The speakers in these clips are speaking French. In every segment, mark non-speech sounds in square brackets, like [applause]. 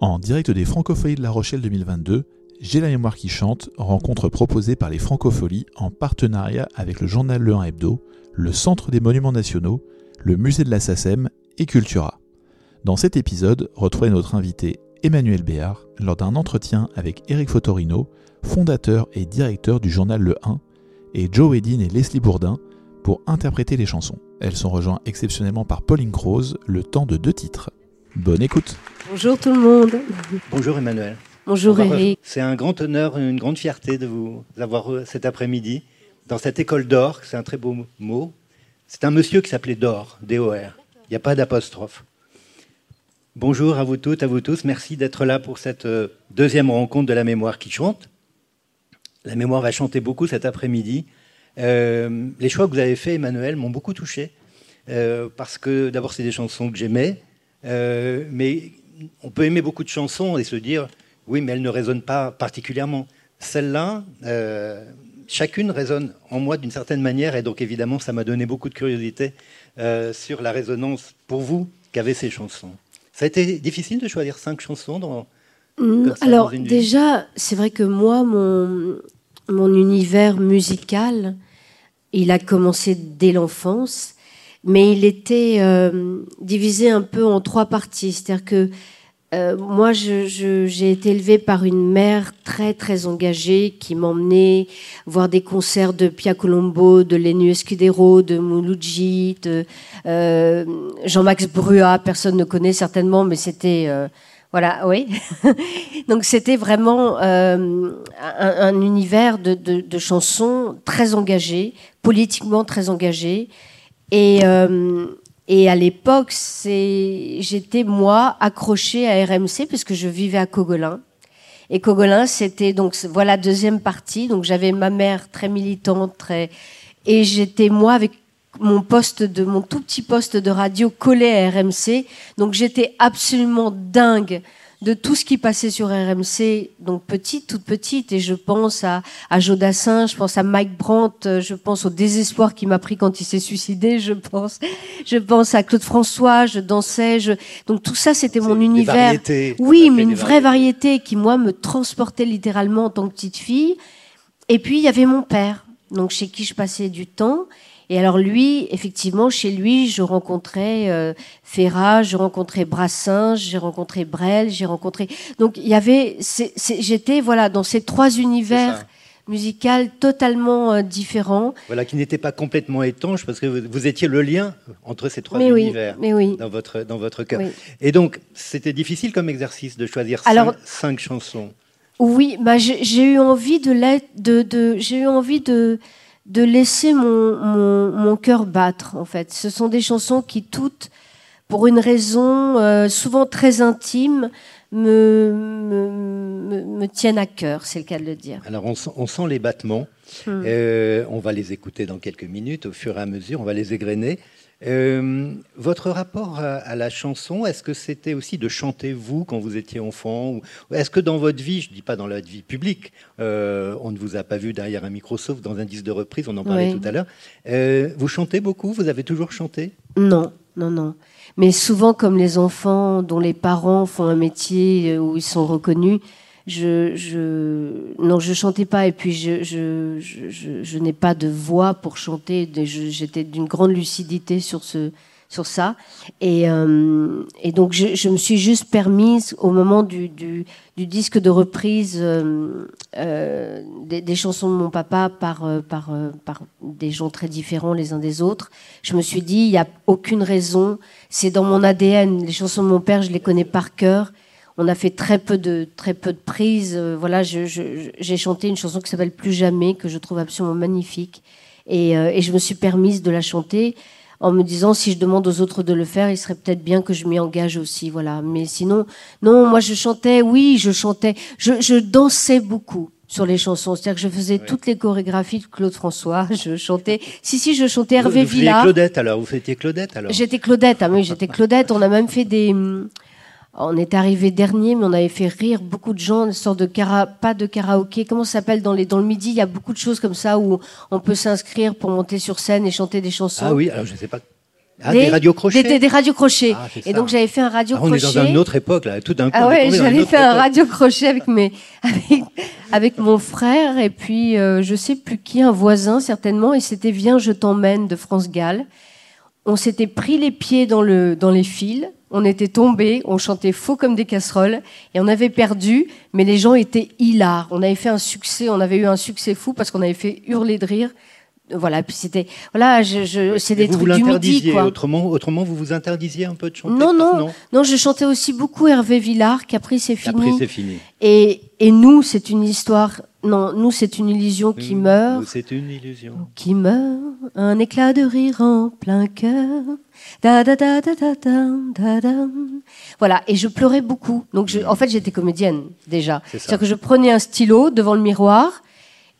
En direct des Francopholies de La Rochelle 2022, J'ai la mémoire qui chante, rencontre proposée par les Francopholies en partenariat avec le journal Le 1 Hebdo, le Centre des Monuments Nationaux, le Musée de la SACEM et Cultura. Dans cet épisode, retrouvez notre invité Emmanuel Béard lors d'un entretien avec Eric Fotorino, fondateur et directeur du journal Le 1, et Joe Edin et Leslie Bourdin pour interpréter les chansons. Elles sont rejointes exceptionnellement par Pauline Croze, le temps de deux titres. Bonne écoute Bonjour tout le monde. Bonjour Emmanuel. Bonjour Eric. C'est un grand honneur, une grande fierté de vous avoir cet après-midi dans cette école d'or. C'est un très beau mot. C'est un monsieur qui s'appelait Dor, D-O-R. Il n'y a pas d'apostrophe. Bonjour à vous toutes, à vous tous. Merci d'être là pour cette euh, deuxième rencontre de la mémoire qui chante. La mémoire va chanter beaucoup cet après-midi. Euh, les choix que vous avez faits, Emmanuel, m'ont beaucoup touché. Euh, parce que d'abord, c'est des chansons que j'aimais. Mais on peut aimer beaucoup de chansons et se dire oui, mais elles ne résonnent pas particulièrement. Celle-là, euh, chacune résonne en moi d'une certaine manière, et donc évidemment, ça m'a donné beaucoup de curiosité euh, sur la résonance pour vous qu'avaient ces chansons. Ça a été difficile de choisir cinq chansons dans. Mm, alors déjà, c'est vrai que moi, mon, mon univers musical, il a commencé dès l'enfance, mais il était euh, divisé un peu en trois parties. C'est-à-dire que euh, moi, j'ai été élevée par une mère très très engagée qui m'emmenait voir des concerts de Pia Colombo, de Lenny Escudero, de Mouloudji, de euh, Jean-Max Brua. Personne ne connaît certainement, mais c'était euh, voilà, oui. [laughs] Donc c'était vraiment un, un, univers de, de, de, chansons très engagées, politiquement très engagées, et et à l'époque, j'étais moi accrochée à RMC parce que je vivais à Cogolin. Et Cogolin, c'était donc voilà deuxième partie. Donc j'avais ma mère très militante, très et j'étais moi avec mon poste de mon tout petit poste de radio collé à RMC. Donc j'étais absolument dingue de tout ce qui passait sur RMC, donc petite, toute petite, et je pense à, à Jodassin, je pense à Mike Brandt, je pense au désespoir qui m'a pris quand il s'est suicidé, je pense, je pense à Claude François, je dansais, je... donc tout ça c'était mon univers. Oui, mais une vraie variété qui moi me transportait littéralement en tant que petite fille. Et puis il y avait mon père, donc chez qui je passais du temps. Et alors lui, effectivement, chez lui, je rencontrais euh, Ferrat, je rencontrais Brassens, j'ai rencontré Brel, j'ai rencontré. Donc il y avait, j'étais voilà dans ces trois univers musicaux totalement euh, différents. Voilà, qui n'étaient pas complètement étanches parce que vous, étiez le lien entre ces trois univers mais oui. dans votre dans votre cœur. Et donc c'était difficile comme exercice de choisir cinq, chansons? Oui, bah j'ai eu envie de, de, de j'ai eu envie de de laisser mon, mon, cœur battre, en fait. Ce sont des chansons qui, toutes, pour une raison euh, souvent très intime, me, me, me, tiennent à cœur, c'est le cas de le dire. Alors, on sent, les battements. Hmm. Euh, on va les écouter dans quelques minutes, au fur et à mesure, on va les égrener. Euh, votre rapport à, la chanson, est-ce que c'était aussi de chanter vous quand vous étiez enfant Est-ce que dans votre vie, je ne dis pas dans la vie publique, euh, on ne vous a pas vu derrière un micro sauf dans un disque de reprise, on en parlait tout à l'heure, euh, vous chantez beaucoup Vous avez toujours chanté? Non, non, non. Mais souvent, comme les enfants dont les parents font un métier où ils sont reconnus, je, je, non, je chantais pas et puis je, je, je, je n'ai pas de voix pour chanter. J'étais d'une grande lucidité sur ce, sur ça. Et, euh, et donc, je, je, me suis juste permise, au moment du, du, du disque de reprise euh, euh, des, des, chansons de mon papa par, euh, par, euh, par des gens très différents les uns des autres, je me suis dit, il n'y a aucune raison. C'est dans mon ADN. Les chansons de mon père, je les connais par cœur on a fait très peu de très peu de prises. Euh, voilà, j'ai chanté une chanson qui s'appelle Plus jamais que je trouve absolument magnifique et, euh, et, je me suis permise de la chanter en me disant si je demande aux autres de le faire, il serait peut-être bien que je m'y engage aussi. Voilà, mais sinon, non, moi je chantais, oui, je chantais, je, je dansais beaucoup sur les chansons. C'est-à-dire que je faisais toutes les chorégraphies de Claude François. [laughs] Je chantais. Si, si, je chantais Hervé vous, vous Villa. Claudette alors. Vous fêtiez Claudette alors. J'étais Claudette. Ah oui, j'étais Claudette. On a même fait des on est arrivé dernier, mais on avait fait rire beaucoup de gens, une sorte de cara, pas de karaoké, comment ça s'appelle dans les dans le midi, il y a beaucoup de choses comme ça où on peut s'inscrire pour monter sur scène et chanter des chansons. Ah oui, alors je ne sais pas. Ah, des, radios crochets Des, radios crochets. Ah, et donc j'avais fait un radio crochet. Ah, on est dans une autre époque, là, tout d'un coup. Ah ouais, j'avais fait un radio crochet avec, mes, [laughs] avec, mon frère et puis euh, je sais plus qui, un voisin certainement, et c'était Viens, je t'emmène de France Gall. On s'était pris les pieds dans, le, dans les fils, on était tombés, on chantait faux comme des casseroles et on avait perdu, mais les gens étaient hilars. On avait fait un succès, on avait eu un succès fou parce qu'on avait fait hurler de rire voilà, puis c'était voilà, je, je c'est des trucs du midi quoi. Autrement, autrement, vous vous interdisiez un peu de chanter. Non, non, non, je chantais aussi beaucoup Hervé Villard, Capri c'est fini. Capri c'est fini. Et, et nous, c'est une histoire. Non, nous, c'est une illusion qui meurt. C'est une illusion qui meurt. Un éclat de rire en plein cœur. Da, da, da, da, da, da, da, Voilà, et je pleurais beaucoup. Donc, je, en fait, j'étais comédienne déjà. C'est-à-dire que je prenais un stylo devant le miroir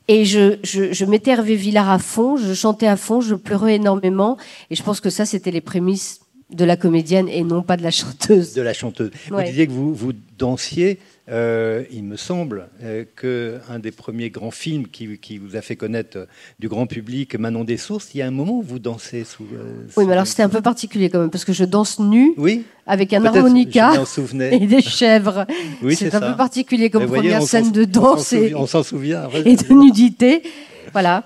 et je, je, je, mettais Hervé Villard à fond, je chantais à fond, je pleurais énormément. Et je pense que ça, c'était les prémices de la comédienne et non pas de la chanteuse. De la chanteuse. Vous disiez que vous, vous dansiez. Euh, il me semble euh, qu'un des premiers grands films qui, qui, vous a fait connaître euh, du grand public, Manon des Sources, il y a un moment où vous dansez sous. oui, mais alors c'était un peu particulier quand même, parce que je danse nu, oui avec un harmonica et des chèvres. [laughs] Oui, c'est un peu particulier comme première scène de danse on s'en souvient, et de nudité. Voilà.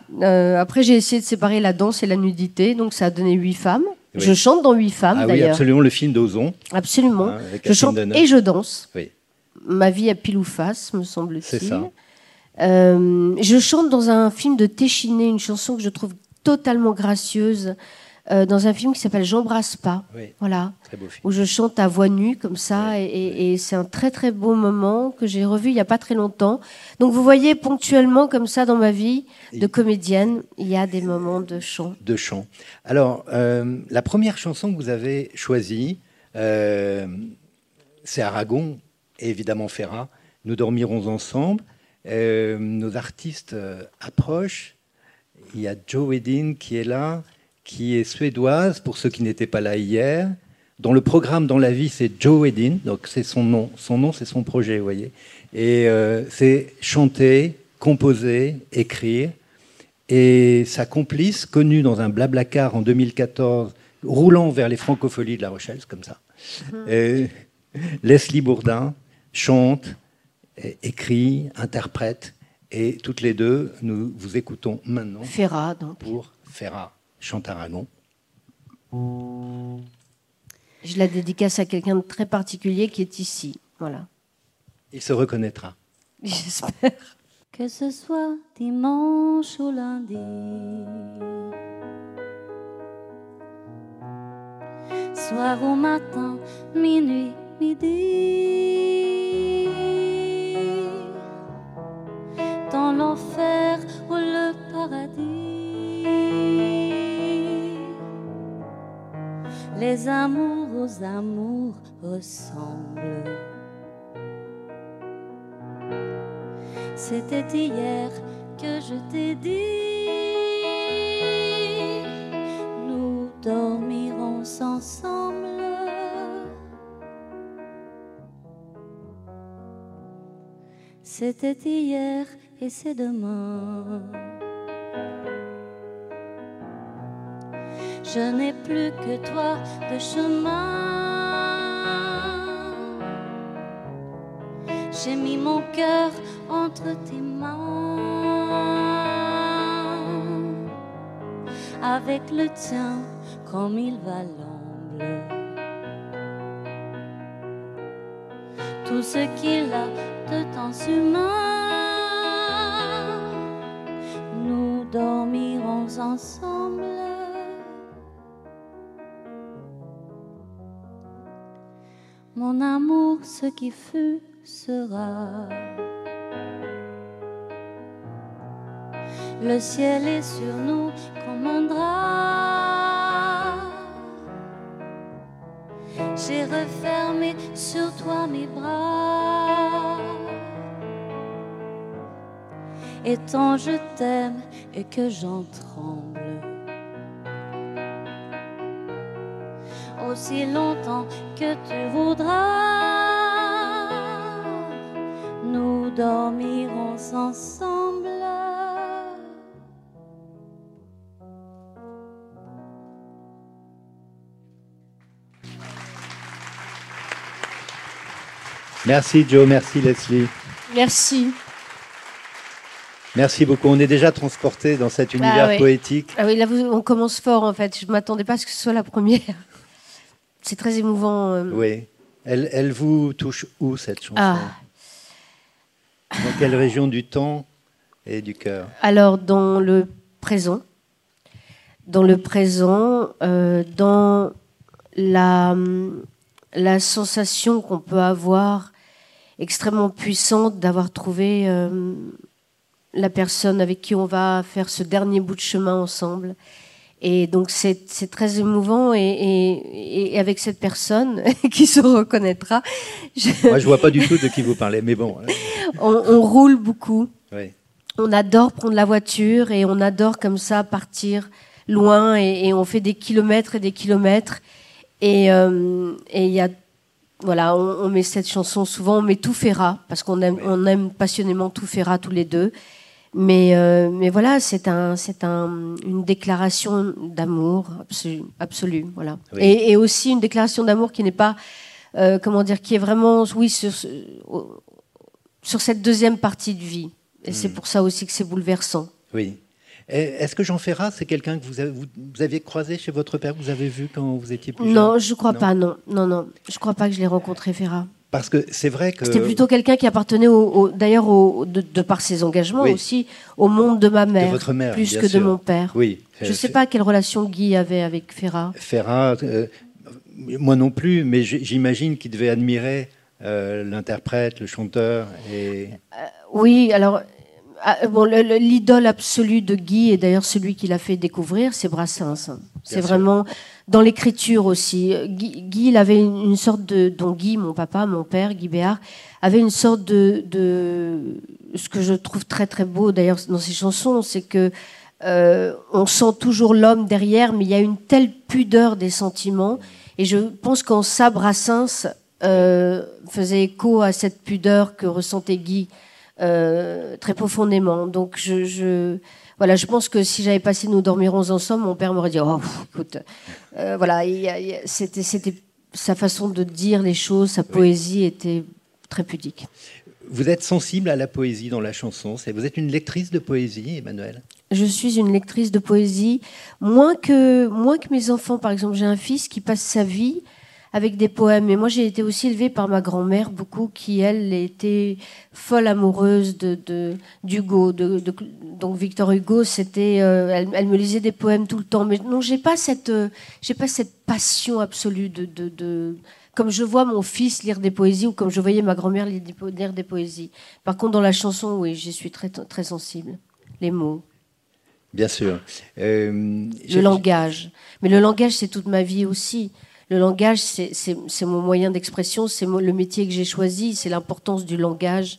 après, j'ai essayé de séparer la danse et la nudité, donc ça a donné huit femmes. Je chante dans huit femmes, ah, d'ailleurs. Oui, absolument, le film d'Ozon. Absolument. Hein, je chante et je danse. Oui ma vie à pile ou face, me semble-t-il. C'est ça. Euh, je chante dans un film de Téchiné, une chanson que je trouve totalement gracieuse, euh, dans un film qui s'appelle J'embrasse pas. voilà. Où je chante à voix nue, comme ça, et, c'est un très très beau moment que j'ai revu il n'y a pas très longtemps. Donc vous voyez, ponctuellement, comme ça, dans ma vie de comédienne, il y a des moments de chant. De chant. Alors, euh, la première chanson que vous avez choisie, c'est Aragon, évidemment Ferrat. Nous dormirons ensemble. Euh, nos artistes euh, approchent. Il y a Joe Wedin qui est là, qui est suédoise, pour ceux qui n'étaient pas là hier. Dans le programme Dans la vie, c'est Joe Wedin, donc c'est son nom. Son nom, c'est son projet, vous voyez. Et euh, c'est chanter, composer, écrire. Et sa complice, connue dans un blablacar en 2014, roulant vers les francopholies de La Rochelle, comme ça. Mhm. Leslie Bourdin, chante, écrit, interprète. Et toutes les deux, nous vous écoutons maintenant. Ferrat, donc. Pour Ferrat, Chantaragon. Je la dédicace à quelqu'un de très particulier qui est ici. Voilà. Il se reconnaîtra. [laughs] J'espère. Que ce soit dimanche ou lundi. Soir ou matin, minuit, midi. L'enfer ou le paradis. Les amours aux amours ressemblent. C'était hier que je t'ai dit, nous dormirons ensemble. C'était hier et c'est demain. Je n'ai plus que toi de chemin. J'ai mis mon cœur entre tes mains. Avec le tien, comme il va l'amble. Tout ce qu'il a de temps humain. dormirons ensemble. Mon amour, ce qui fut sera. Le ciel est sur nous comme un drap. J'ai refermé sur toi mes bras. et tant je t'aime et que j'en tremble. Aussi longtemps que tu voudras, nous dormirons ensemble. Merci Joe, merci Leslie. Merci. Merci beaucoup. On est déjà transporté dans cet Bah univers poétique. Ah oui, là, vous- on commence fort, en fait. Je ne m'attendais pas à ce que ce soit la première. [laughs] C'est très émouvant. euh. Oui. Elle, elle vous touche où cette chanson Ah. Dans quelle région du temps et du cœur Alors, dans le présent, dans le présent, euh, dans la, la sensation qu'on peut avoir extrêmement puissante d'avoir trouvé euh, la personne avec qui on va faire ce dernier bout de chemin ensemble. Et donc c'est très émouvant et, et- et avec cette personne [laughs] qui se reconnaîtra, je- Moi, je vois pas du tout de qui vous parlez, mais bon. hein. on, on roule beaucoup. Oui. On adore prendre la voiture et on adore comme ça partir loin et, et on fait des kilomètres et des kilomètres. Et euh, et il y a voilà, on, on met cette chanson souvent, on met tout Ferra parce qu'on aime, on aime passionnément tout Ferra tous les deux. Mais euh, mais voilà, c'est un c'est un une déclaration d'amour absolu, absolue, voilà. Oui. Et, et aussi une déclaration d'amour qui n'est pas euh, comment dire, qui est vraiment oui sur sur cette deuxième partie de vie. Et c'est pour ça aussi que c'est bouleversant. Oui. Est-ce que Jean Ferrat, c'est quelqu'un que vous, avez, vous, vous aviez croisé chez votre père, vous avez vu quand vous étiez plus jeune? Non, je crois Non. pas, non. Non, non. Je crois pas que je l'ai rencontré, Ferrat. Parce que c'est vrai que. C'était plutôt quelqu'un qui appartenait, au, au- d'ailleurs, au- de, de par ses engagements Oui. aussi, au monde de ma mère, votre mère, plus bien que sûr. de mon père. Oui. Je euh, ne sais pas quelle relation Guy avait avec Ferrat. Ferrat, euh, moi non plus, mais j'imagine qu'il devait admirer euh, l'interprète, le chanteur. Et... Oui, alors, ah, bon, le- le- l'idole absolue de Guy, et d'ailleurs celui qui l'a fait découvrir, c'est Brassens. C'est vraiment dans l'écriture aussi. Guy, Guy, il avait une, sorte de. Donc, Guy, mon papa, mon père, Guy Béard, avait une sorte de. de ce que je trouve très, très beau d'ailleurs dans ses chansons, c'est que. euh, on sent toujours l'homme derrière, mais il y a une telle pudeur des sentiments. Et je pense qu'en ça, Brassens euh, faisait écho à cette pudeur que ressentait Guy euh, très profondément. Donc, je, je, voilà, je pense que si j'avais passé Nous dormirons ensemble, mon père m'aurait dit Oh, pff, écoute, euh, voilà, c'était, c'était sa façon de dire les choses, sa poésie était très pudique. Vous êtes sensible à la poésie dans la chanson. Vous êtes une lectrice de poésie, Emmanuel? Je suis une lectrice de poésie, moins que, moins que mes enfants. Par exemple, j'ai un fils qui passe sa vie avec des poèmes. Et moi, j'ai été aussi élevée par ma grand-mère, beaucoup, qui, elle, était folle amoureuse de, de, d'Hugo. De, de- donc, Victor Hugo, c'était, euh, elle, elle me lisait des poèmes tout le temps. Mais non, j'ai pas cette, euh, j'ai pas cette passion absolue de, de, de- comme je vois mon fils lire des poésies ou comme je voyais ma grand-mère lire des, po- lire des poésies. Par contre, dans la chanson, oui, j'y suis très, très sensible. Les mots. Bien sûr. Euh, Le j'ai- langage. Mais le langage, c'est toute ma vie aussi. Le langage, c'est mon moyen d'expression, c'est le métier que j'ai choisi, c'est l'importance du langage.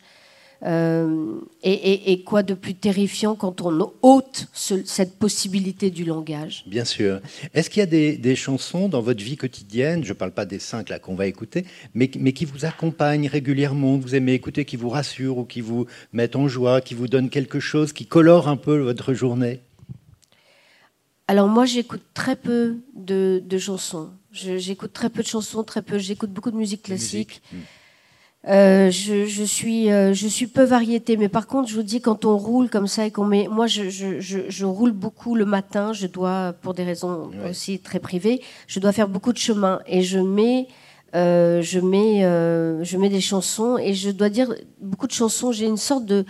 Euh, et, et- et quoi de plus terrifiant quand on ôte ce- cette possibilité du langage? Bien sûr. Est-ce qu'il y a des, des chansons dans votre vie quotidienne, je ne parle pas des cinq là qu'on va écouter, mais, mais qui vous accompagnent régulièrement, que vous aimez écouter, qui vous rassurent ou qui vous mettent en joie, qui vous donnent quelque chose, qui colore un peu votre journée? Alors moi, j'écoute très peu de, de chansons. J'écoute très peu de chansons, très peu. J'écoute beaucoup de musique classique. musique. Euh, je, je suis, euh, je suis peu variété, mais par contre, je vous dis, quand on roule comme ça et qu'on met, moi, je, je, je, je roule beaucoup le matin. Je dois, pour des raisons Ouais. aussi très privées, je dois faire beaucoup de chemin et je mets, euh, je mets, je mets des chansons et je dois dire beaucoup de chansons. J'ai une sorte de,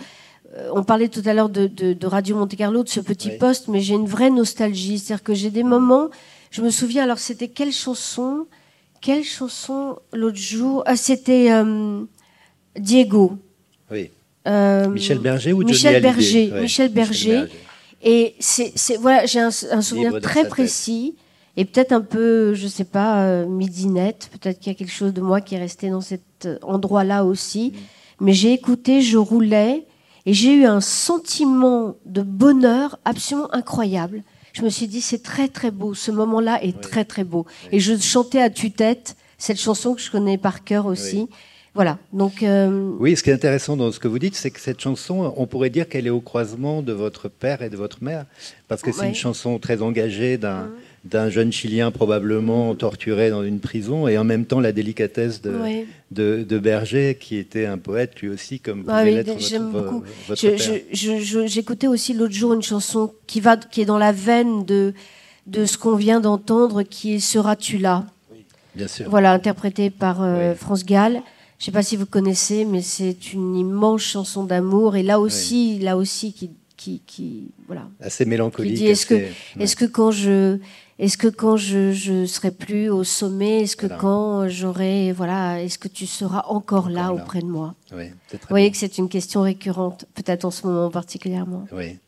on parlait tout à l'heure de, de, de Radio Monte Carlo, de ce petit Oui. poste, mais j'ai une vraie nostalgie. C'est-à-dire que j'ai des moments, je me souviens, alors c'était quelle chanson Quelle chanson l'autre jour Ah, c'était euh, Diego. Oui. Euh, Michel Berger ou Michel Berger, Ouais, Michel Berger. Et c'est, c'est- voilà, j'ai un, un souvenir très précis et peut-être un peu, je sais pas, euh, midinette. Peut-être qu'il y a quelque chose de moi qui est resté dans cet endroit-là aussi. Mm. Mais j'ai écouté, je roulais et j'ai eu un sentiment de bonheur absolument incroyable. Je me suis dit, c'est très très beau. Ce moment-là est très très beau. Et je chantais à tue-tête cette chanson que je connais par cœur aussi. Oui. Voilà. Donc. euh, Oui, ce qui est intéressant dans ce que vous dites, c'est que cette chanson, on pourrait dire qu'elle est au croisement de votre père et de votre mère, parce que c'est une chanson très engagée d'un d'un jeune Chilien probablement torturé dans une prison, et en même temps la délicatesse de, de, Berger, qui était un poète lui aussi, comme vous ah oui, j'aime beaucoup. J'écoutais aussi l'autre jour une chanson qui, va, qui est dans la veine de, de ce qu'on vient d'entendre, qui est Seras-tu là? Bien sûr. Voilà, interprétée par euh, France Gall. Je ne sais pas si vous connaissez, mais c'est une immense chanson d'amour, et là aussi, là aussi qui, qui, qui, voilà. Assez mélancolique. est-ce que, est-ce que quand je est-ce que quand je ne serai plus au sommet, est-ce que quand j'aurai, voilà, est-ce que tu seras encore, là, auprès de moi? Oui, Vous voyez que c'est une question récurrente, peut-être en ce moment particulièrement. Oui.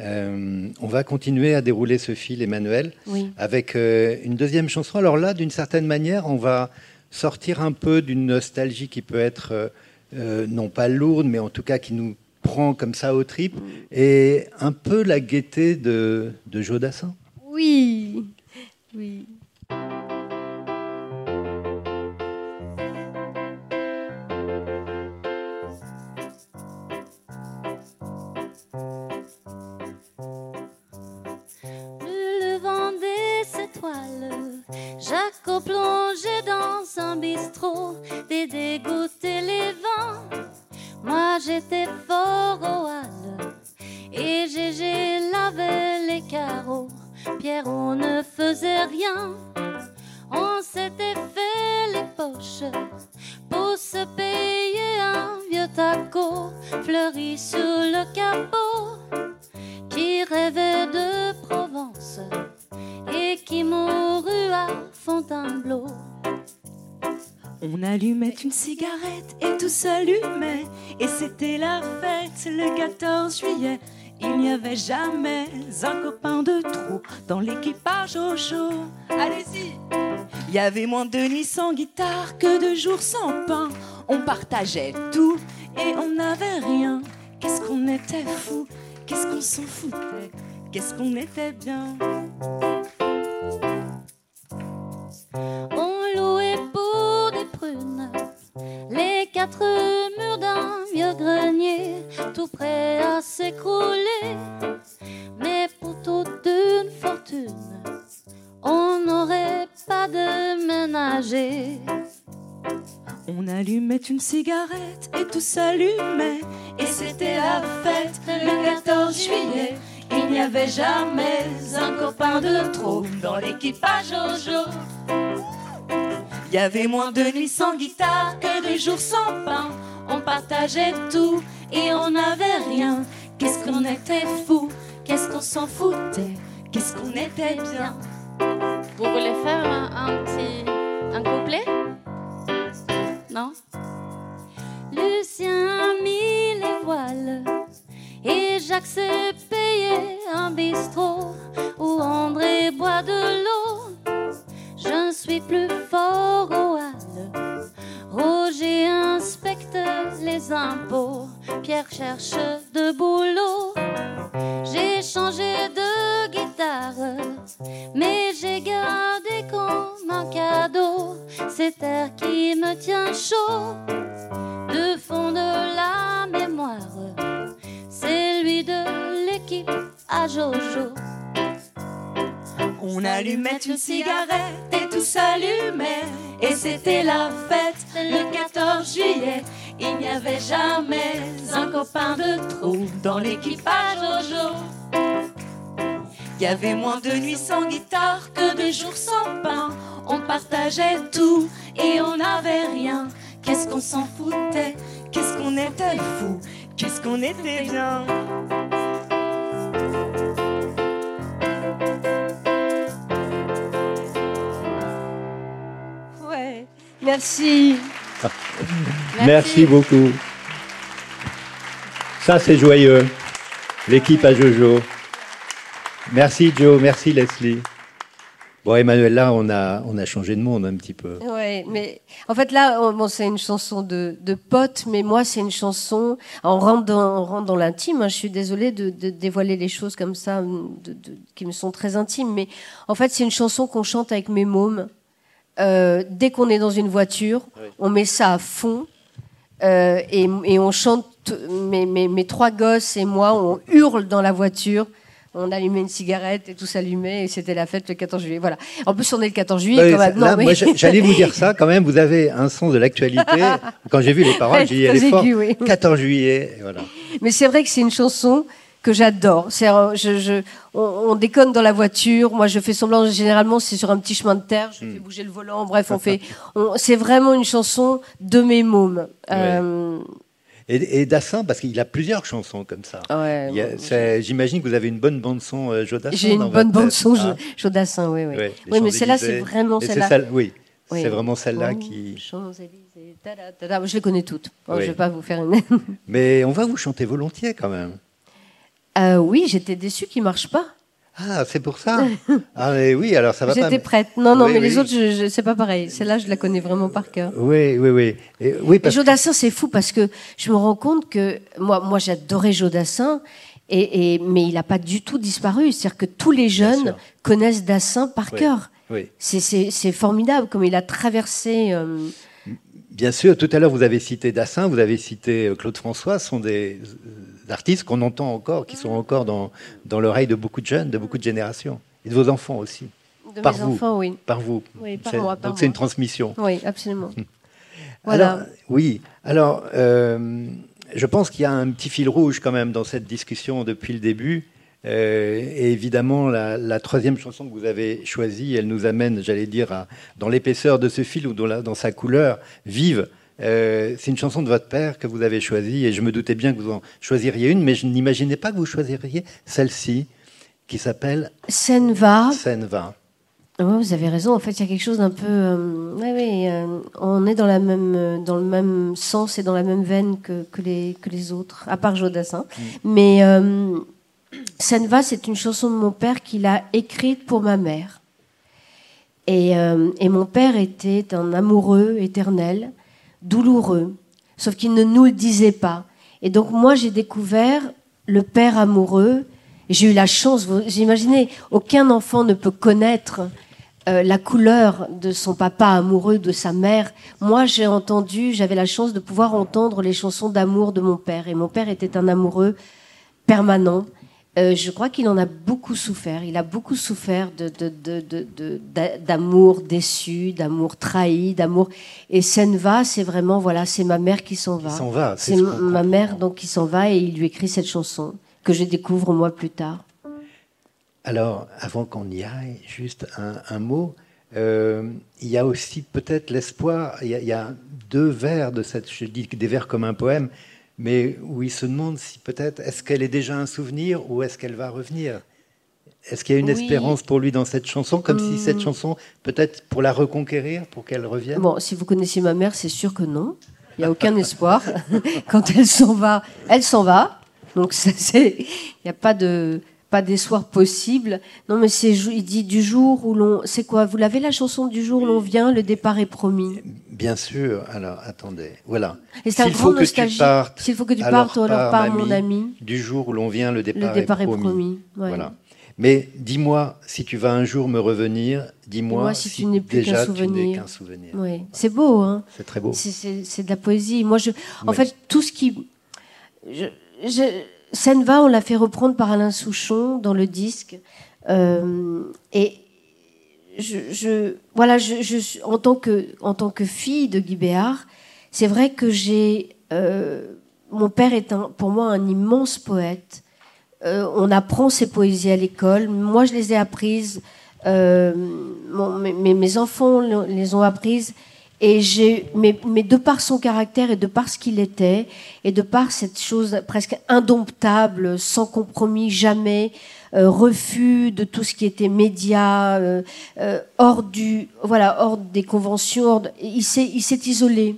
Euh, on va continuer à dérouler ce fil, Emmanuel, avec euh, une deuxième chanson. Alors là, d'une certaine manière, on va sortir un peu d'une nostalgie qui peut être euh, non pas lourde, mais en tout cas qui nous prend comme ça au trip, mm. et un peu la gaieté de, de Jodassin. Oui, oui. Le vent des étoiles, Jacob plongé dans un bistrot, des dégoûtés les vents. Moi j'étais Pierre, on ne faisait rien. On s'était fait les poches pour se payer un vieux taco fleuri sur le capot qui rêvait de Provence et qui mourut à Fontainebleau. On allumait une cigarette et tout s'allumait et c'était la fête le 14 juillet. Il n'y avait jamais un copain de trop dans l'équipage au chaud. Allez-y! Il y avait moins de nuits sans guitare que de jours sans pain. On partageait tout et on n'avait rien. Qu'est-ce qu'on était fou, qu'est-ce qu'on s'en foutait, qu'est-ce qu'on était bien? On louait pour des prunes quatre murs d'un vieux grenier, tout prêt à s'écrouler. Mais pour toute une fortune, on n'aurait pas de ménager. On allumait une cigarette et tout s'allumait. Et c'était la fête le 14 juillet. Il n'y avait jamais un copain de trop dans l'équipage Jojo. Il y avait moins de nuits sans guitare que de jours sans pain. On partageait tout et on n'avait rien. Qu'est-ce qu'on était fou, qu'est-ce qu'on s'en foutait, qu'est-ce qu'on était bien? Vous voulez faire un, petit un couplet? Non? Lucien a mis les voiles et Jacques s'est payé un bistrot où André boit de l'eau. Suis plus fort au hall. Roger inspecte les impôts. Pierre cherche de boulot. J'ai changé de guitare, mais j'ai gardé comme un cadeau cet air qui me tient chaud. De fond de la mémoire, c'est lui de l'équipe à Jojo. On allumait une cigarette et tout s'allumait. Et c'était la fête le 14 juillet. Il n'y avait jamais un copain de trop dans l'équipage Jojo. Il y avait moins de nuits sans guitare que de jours sans pain. On partageait tout et on n'avait rien. Qu'est-ce qu'on s'en foutait? Qu'est-ce qu'on était fou Qu'est-ce qu'on était bien? Merci. Merci. beaucoup. Ça, c'est joyeux. L'équipe à Jojo. Merci Joe, merci Leslie. Bon, Emmanuel, là, on a, on a changé de monde un petit peu. Oui, mais en fait, là, bon, c'est une chanson de, de potes, mais moi, c'est une chanson. On rentre dans, dans l'intime. Hein. je suis désolée de, dévoiler les choses comme ça, qui me sont très intimes, mais en fait, c'est une chanson qu'on chante avec mes mômes. Euh, dès qu'on est dans une voiture, on met ça à fond euh, et, on chante. Mes, mes, trois gosses et moi, on hurle dans la voiture on allumait une cigarette et tout s'allumait et c'était la fête le 14 juillet. Voilà. En plus, on est le 14 juillet. Bah, quand même. j'allais vous dire [laughs] ça quand même. Vous avez un sens de l'actualité. [laughs] Quand j'ai vu les paroles, j'ai dit elle est fort. 14 juillet. Voilà. Mais c'est vrai que c'est une chanson que j'adore. Euh, je, je, on, déconne dans la voiture. Moi, je fais semblant. Généralement, c'est sur un petit chemin de terre. Je hmm. fais bouger le volant. Bref, on fait. [laughs] c'est vraiment une chanson de mes mômes. Euh, et, Dassin, parce qu'il a plusieurs chansons comme ça. J'imagine que vous avez une bonne bande-son euh, Jodassin. J'ai une bonne bande-son hein Jodassin, oui. Oui, oui mais celle-là, c'est vraiment celle-là. oui, c'est vraiment celle-là qui. Je les connais toutes. je ne vais pas vous faire une. [laughs] mais on va vous chanter volontiers quand même. Euh, oui, j'étais déçue qu'il ne marche pas. Ah, c'est pour ça [laughs] Ah, mais oui, alors ça va pas. J'étais prête. Non, non, mais les autres, je, c'est pas pareil. Celle-là, je la connais vraiment par cœur. Oui, oui, oui. Et, oui parce... Jodassin, c'est fou parce que je me rends compte que moi, moi j'adorais Jodassin, et, et, mais il n'a pas du tout disparu. C'est-à-dire que tous les jeunes connaissent Dassin par cœur. Oui. C'est formidable comme il a traversé. Euh, Bien sûr, tout à l'heure vous avez cité Dassin, vous avez cité euh, Claude François, ce sont des artistes qu'on entend encore, qui sont encore dans, dans l'oreille de beaucoup de jeunes, de beaucoup de générations, et de vos enfants aussi. De par mes vous. enfants, oui. Par vous. Oui, par moi. donc c'est une transmission. Oui, absolument. [laughs] voilà. oui. Alors, euh, je pense qu'il y a un petit fil rouge quand même dans cette discussion depuis le début. Euh, et évidemment, la, troisième chanson que vous avez choisie, elle nous amène, j'allais dire, dans l'épaisseur de ce fil ou dans, dans sa couleur vive. Euh, c'est une chanson de votre père que vous avez choisie et je me doutais bien que vous en choisiriez une, mais je n'imaginais pas que vous choisiriez celle-ci qui s'appelle Senva. Senva. vous avez raison. En fait, il y a quelque chose d'un peu. Euh, oui, on est dans, la même, dans le même sens et dans la même veine que, que, les, que les autres, à part Jodassin. Mm. Mais Senva, c'est une chanson de mon père qu'il a écrite pour ma mère. Et, euh, et, mon père était un amoureux éternel, douloureux, sauf qu'il ne nous le disait pas. Et donc moi, j'ai découvert le père amoureux. J'ai eu la chance, vous imaginez, aucun enfant ne peut connaître euh, la couleur de son papa amoureux, de sa mère. Moi, j'ai entendu, j'avais la chance de pouvoir entendre les chansons d'amour de mon père. Et mon père était un amoureux permanent. Euh, je crois qu'il en a beaucoup souffert. Il a beaucoup souffert d'amour déçu, d'amour trahi, d'amour. Et Senva, c'est vraiment voilà, c'est ma mère qui s'en va. va. C'est ma mère donc qui s'en va et il lui écrit cette chanson que je découvre moi plus tard. Alors, avant qu'on y aille, juste un, mot. Euh, il y a aussi peut-être l'espoir. Il, il, y a deux vers de cette. Je dis des vers comme un poème mais où il se demande si peut-être, est-ce qu'elle est déjà un souvenir ou est-ce qu'elle va revenir? Est-ce qu'il y a une espérance pour lui dans cette chanson, comme si cette hmm. chanson, peut-être pour la reconquérir, pour qu'elle revienne? Bon, si vous connaissez ma mère, c'est sûr que non. Il n'y a aucun espoir. [laughs] Quand elle s'en va, elle s'en va. Donc il n'y a pas de pas d'espoir possible. Non, mais c'est il dit du jour où l'on. C'est quoi? Vous l'avez la chanson du jour où l'on vient, le départ est promis. Bien sûr. Alors attendez, voilà. Et c'est un grand nostalgie. S'il faut que tu partes, alors pars, mon ami. Du jour où l'on vient, le départ, le départ est promis. Voilà. Mais dis-moi, si tu vas un jour me revenir, dis-moi si, tu n'es plus qu'un souvenir. souvenir. Oui. C'est beau, hein C'est très beau. C'est de la poésie. Moi, je, en fait, tout ce qui, je, je Senva, on l'a fait reprendre par Alain Souchon dans le disque. Euh, et je, voilà, je, en, tant que, en tant que fille de Guy Béard, c'est vrai que j'ai. Euh, mon père est un, pour moi un immense poète. Euh, on apprend ses poésies à l'école. Moi, je les ai apprises. mes, enfants les ont apprises. Et j'ai, mais, mais, de par son caractère et de par ce qu'il était, et de par cette chose presque indomptable, sans compromis, jamais, euh, refus de tout ce qui était média, euh, euh, hors du, voilà, hors des conventions, il s'est, il s'est isolé.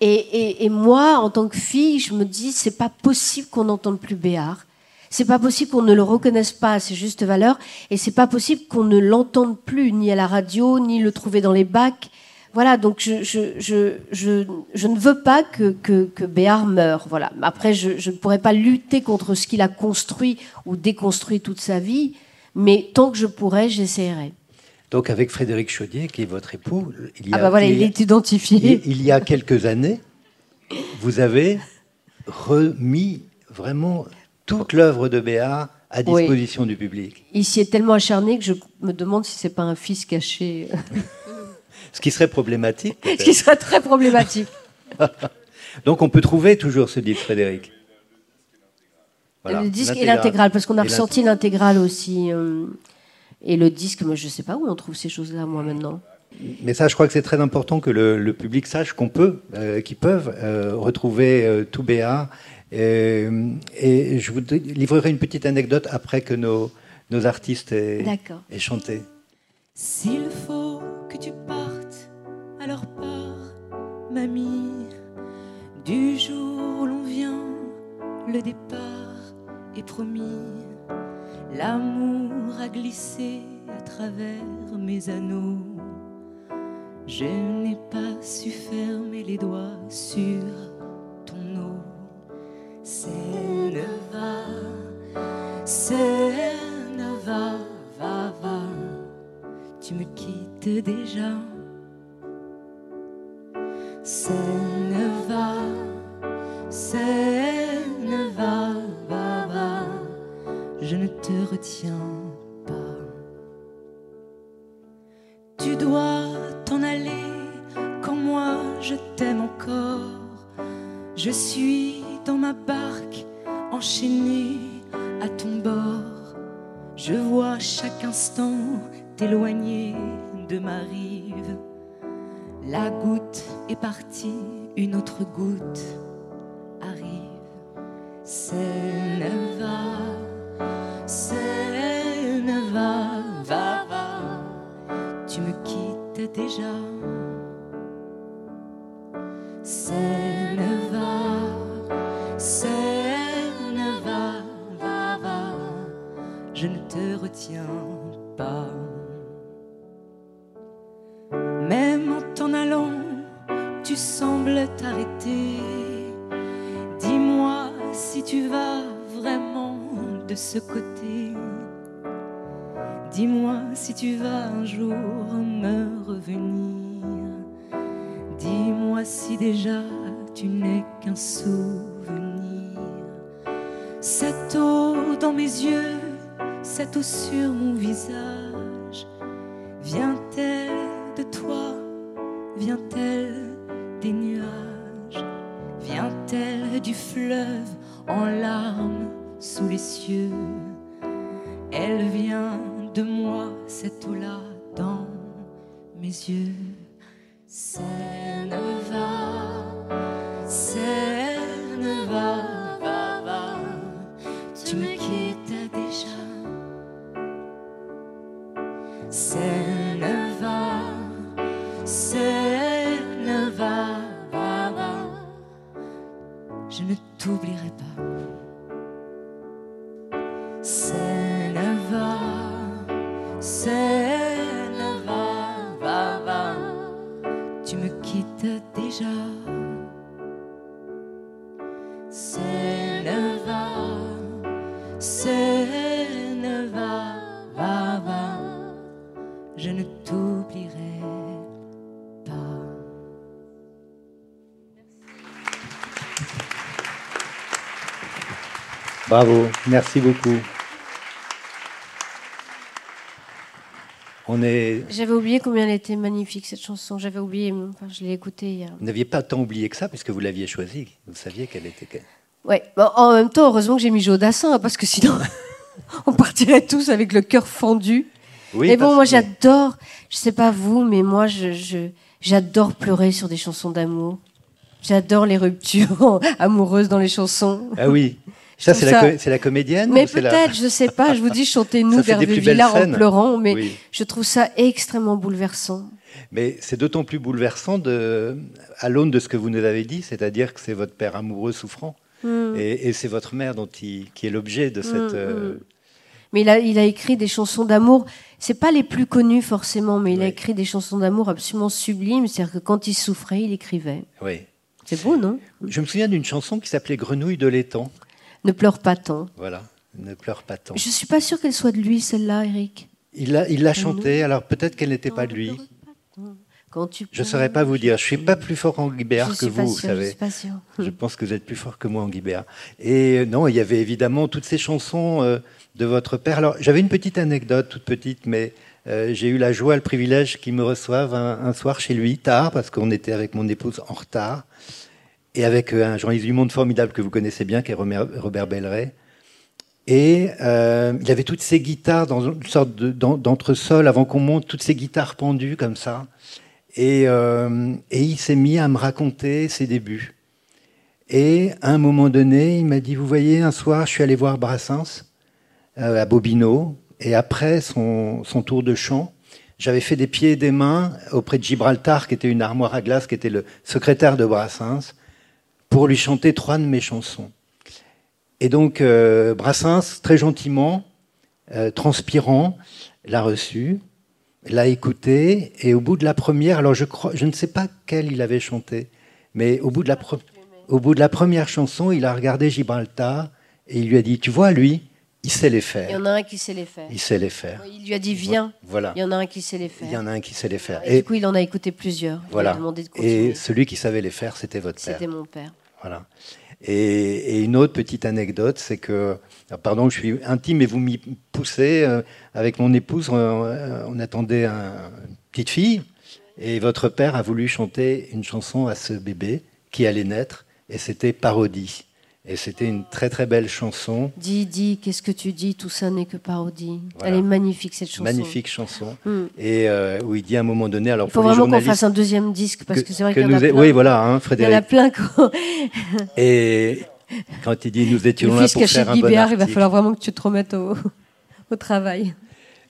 Et, et, et, moi, en tant que fille, je me dis, c'est pas possible qu'on n'entende plus Béard. C'est pas possible qu'on ne le reconnaisse pas à ses justes valeurs, et c'est pas possible qu'on ne l'entende plus, ni à la radio, ni le trouver dans les bacs. Voilà, donc je, je, ne veux pas que, que, Béard meure. Voilà. Après, je, ne pourrais pas lutter contre ce qu'il a construit ou déconstruit toute sa vie, mais tant que je pourrais, j'essaierai. Donc avec Frédéric Chaudier, qui est votre époux, il y a, ah bah voilà, il, est identifié. Il, y a quelques années, vous avez remis vraiment toute l'œuvre de Béard à disposition du public. Il s'y est tellement acharné que je me demande si c'est pas un fils caché. [laughs] Ce qui serait problématique. [laughs] Ce qui serait très problématique. [laughs] Donc on peut trouver toujours ce livre, Frédéric. le disque et l'intégrale, parce qu'on a ressorti l'intégrale aussi. Euh, et le disque, moi, je ne sais pas où on trouve ces choses-là, moi, maintenant. Mais ça, je crois que c'est très important que le, public sache qu'on peut, euh, qu'ils peuvent euh, retrouver tout BA. Et, et, je vous livrerai une petite anecdote après que nos, nos artistes aient, aient chanté. S'il faut que tu partes, alors pars, mamie. Du jour où l'on vient, le départ est promis. L'amour a glissé à travers mes anneaux. Je n'ai pas su fermer les doigts sur ton eau. C'est va, c'est va, va, va. Tu me quittes déjà. C'est va, c'est va, va, va. Je ne te retiens pas. Tu dois t'en aller quand moi je t'aime encore. Je suis dans ma barque enchaînée à ton bord. Je vois chaque instant t'éloigner de ma rive. La goutte est partie, une autre goutte arrive. C'est va, c'est va, va, va. Tu me quittes déjà. Bravo, merci beaucoup. On est... J'avais oublié combien elle était magnifique cette chanson. J'avais oublié, enfin, je l'ai écoutée hier. Vous n'aviez pas tant oublié que ça puisque vous l'aviez choisie. Vous saviez qu'elle était. Ouais. en même temps, heureusement que j'ai mis Jodassin parce que sinon, [laughs] on partirait tous avec le cœur fendu. Oui, mais bon, moi j'adore. Je sais pas vous, mais moi je, j'adore pleurer sur des chansons d'amour. J'adore les ruptures [laughs] amoureuses dans les chansons. Ah oui. [laughs] Ça, c'est la, la, comédienne Mais peut-être, je sais pas. Je vous dis, chantez-nous [laughs] d'Hervé Villard en pleurant, mais je trouve ça extrêmement bouleversant. Mais c'est d'autant plus bouleversant de, à l'aune de ce que vous nous avez dit, c'est-à-dire que c'est votre père amoureux souffrant, hmm. et, c'est votre mère dont il, qui est l'objet de cette. Hmm, hmm. Euh, mais il a, il a écrit des chansons d'amour. C'est pas les plus connues forcément, mais il a écrit des chansons d'amour absolument sublimes. C'est-à-dire que quand il souffrait, il écrivait. Oui. C'est beau, non? Je me souviens d'une chanson qui s'appelait Grenouille de l'étang. Ne pleure pas tant. Voilà, ne pleure pas tant. Je suis pas sûre qu'elle soit de lui, celle-là, Eric. Il l'a, il l'a chantée, alors peut-être qu'elle n'était pas de lui. je ne saurais pas vous dire. Je ne suis pas plus fort en Guibert que vous, vous savez. Je, [laughs] je pense que vous êtes plus fort que moi en Guibert. Et euh, non, il y avait évidemment toutes ces chansons euh, de votre père. Alors, j'avais une petite anecdote, toute petite, mais euh, j'ai eu la joie, le privilège qu'il me reçoive un, soir chez lui, tard, parce qu'on était avec mon épouse en retard, et avec un journaliste du monde formidable que vous connaissez bien, qui est Robert Belleret. Et il avait toutes ces guitares dans une sorte d'entresol avant qu'on monte, toutes ces guitares pendues comme ça. Euh, et, il s'est mis à me raconter ses débuts. Et à un moment donné, il m'a dit, vous voyez, un soir, je suis allé voir Brassens euh, à Bobino, et après son, tour de chant, j'avais fait des pieds et des mains auprès de Gibraltar, qui était une armoire à glace, qui était le secrétaire de Brassens, pour lui chanter trois de mes chansons. Et donc, euh, Brassens, très gentiment, transpirant, l'a reçu l'a écouté et au bout de la première, alors je ne sais pas quelle il avait chanté, mais au bout de la première chanson, il a regardé Gibraltar et il lui a dit, tu vois, lui, il sait les faire. Il y en a un qui sait les faire. Il sait les faire. Il lui a dit viens. Voilà. Il y en a un qui sait les faire. Il y en a un qui sait les faire. Et, du coup, il en a écouté plusieurs. Voilà. et celui qui savait les faire, c'était votre père. C'était mon père. Voilà. Et, une autre petite anecdote, c'est que, pardon, je suis intime et vous m'y poussez. Euh, avec mon épouse, euh, on, attendait une petite fille, et votre père a voulu chanter une chanson à ce bébé qui allait naître, et c'était Parodie. Et c'était une très très belle chanson. Dis, dis, qu'est-ce que tu dis? Tout ça n'est que parodie. Elle est magnifique cette chanson. Magnifique chanson. Hmm. Et euh, où il dit à un moment donné, alors il faut vraiment qu'on fasse un deuxième disque parce que, c'est vrai qu'il y en a plein. Oui, voilà, hein, Frédéric. Il y en a plein. Quand... [laughs] et quand il dit nous étions là pour faire un bon article. il va falloir vraiment que tu te remettes au, au travail.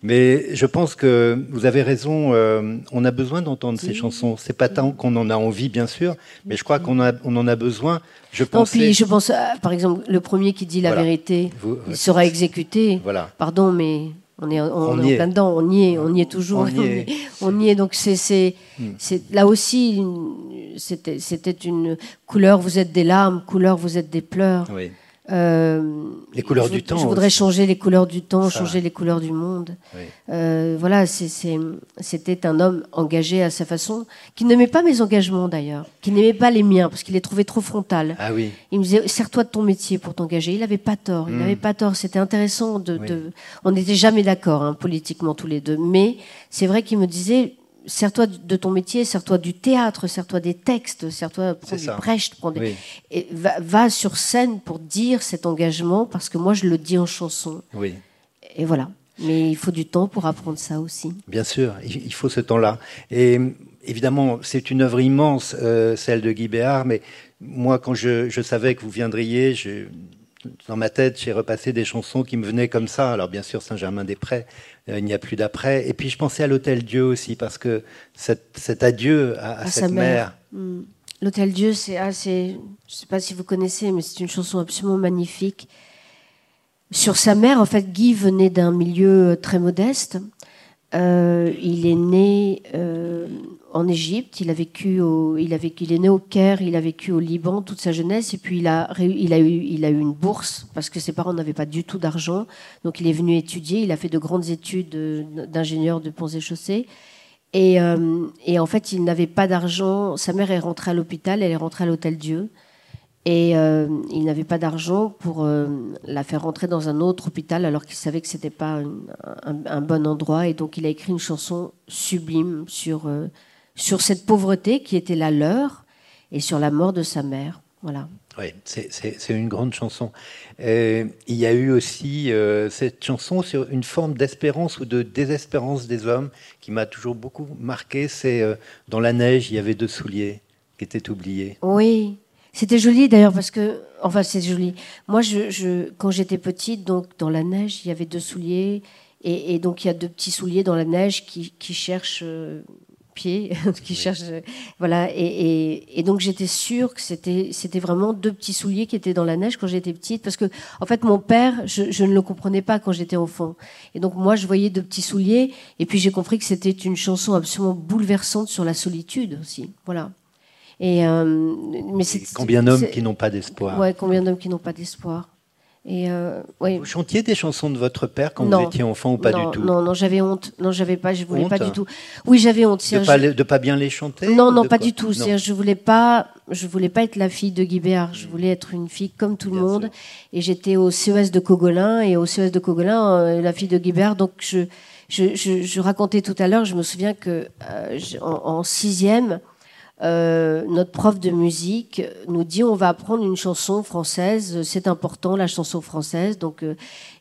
Mais je pense que vous avez raison. Euh, on a besoin d'entendre ces chansons. C'est pas tant qu'on en a envie, bien sûr, mais je crois qu'on on en a besoin. Je pense. je pense, par exemple, le premier qui dit la vérité, il sera exécuté. Voilà. Pardon, mais on est, on, est, dedans. On y est, on y est toujours. On [laughs] y est. on y est donc c'est, c'est, hmm. là aussi, c'était, c'était une couleur. Vous êtes des larmes, couleur. Vous êtes des pleurs. Oui. Euh, les couleurs du temps. Je voudrais changer les couleurs du temps, changer les couleurs du monde. Euh, voilà, c'était un homme engagé à sa façon, qui n'aimait pas mes engagements d'ailleurs, qui n'aimait pas les miens parce qu'il les trouvait trop frontal. Ah oui. Il me disait sers-toi de ton métier pour t'engager. Il n'avait pas tort. Il hmm. n'avait pas tort. C'était intéressant de, On n'était jamais d'accord hein, politiquement tous les deux, mais c'est vrai qu'il me disait sers-toi de ton métier, sers-toi du théâtre, sers-toi des textes, sers-toi prends du Brecht, prends des... et va, sur scène pour dire cet engagement parce que moi je le dis en chanson. Oui. Et voilà. Mais il faut du temps pour apprendre ça aussi. Bien sûr, il faut ce temps-là. Et évidemment, c'est une œuvre immense, euh, celle de Guy Béard, mais moi, quand je, je savais que vous viendriez, je, dans ma tête, j'ai repassé des chansons qui me venaient comme ça. Alors bien sûr, Saint-Germain-des-Prés, il n'y a plus d'après. Et puis je pensais à l'Hôtel Dieu aussi, parce que cet, adieu à, cette mère. Hmm. L'Hôtel Dieu, c'est assez. Je ne sais pas si vous connaissez, mais c'est une chanson absolument magnifique. Sur sa mère, en fait, Guy venait d'un milieu très modeste. Euh, il est né euh, en Égypte, il a vécu au, il a vécu, il est né au Caire, il a vécu au Liban toute sa jeunesse. Et puis il a, il a eu, il a eu une bourse parce que ses parents n'avaient pas du tout d'argent, donc il est venu étudier, il a fait de grandes études d'ingénieur de ponts et chaussées et, euh, et en fait il n'avait pas d'argent. Sa mère est rentrée à l'hôpital, elle est rentrée à l'hôtel Dieu. Et euh, il n'avait pas d'argent pour euh, la faire rentrer dans un autre hôpital alors qu'il savait que ce n'était pas un, bon endroit. Et donc il a écrit une chanson sublime sur, euh, sur cette pauvreté qui était la leur et sur la mort de sa mère. Voilà. Oui, c'est une grande chanson. il y a eu aussi cette chanson sur une forme d'espérance ou de désespérance des hommes qui m'a toujours beaucoup marqué. C'est Dans la neige, il y avait deux souliers qui étaient oubliés. Oui, c'était joli d'ailleurs parce que, enfin c'est joli. Moi, je, quand j'étais petite, donc dans la neige, il y avait deux souliers et, donc il y a deux petits souliers dans la neige qui, cherchent euh, pied, [laughs] qui cherchent, voilà. Et, donc j'étais sûre que c'était c'était vraiment deux petits souliers qui étaient dans la neige quand j'étais petite parce que en fait mon père, je, je ne le comprenais pas quand j'étais enfant. Et donc moi je voyais deux petits souliers et puis j'ai compris que c'était une chanson absolument bouleversante sur la solitude aussi. Voilà. Et, euh, mais combien d'hommes qui n'ont pas d'espoir Ouais, combien d'hommes qui n'ont pas d'espoir. Et euh, Vous chantiez des chansons de votre père quand vous étiez enfant ou pas du tout Non, non, j'avais honte. Non, j'avais pas, je voulais pas du tout. Oui, j'avais honte. De pas, de pas bien les chanter Non, non, pas du tout. Je voulais pas, je voulais pas être la fille de Guy Béard. Je voulais être une fille comme tout le monde. Et j'étais au CES de Cogolin et au CES de Cogolin, euh, la fille de Guy Béard. Donc je, je, je, racontais tout à l'heure. Je me souviens que euh, en, sixième. Euh, notre prof de musique nous dit on va apprendre une chanson française, c'est important la chanson française. Donc, euh,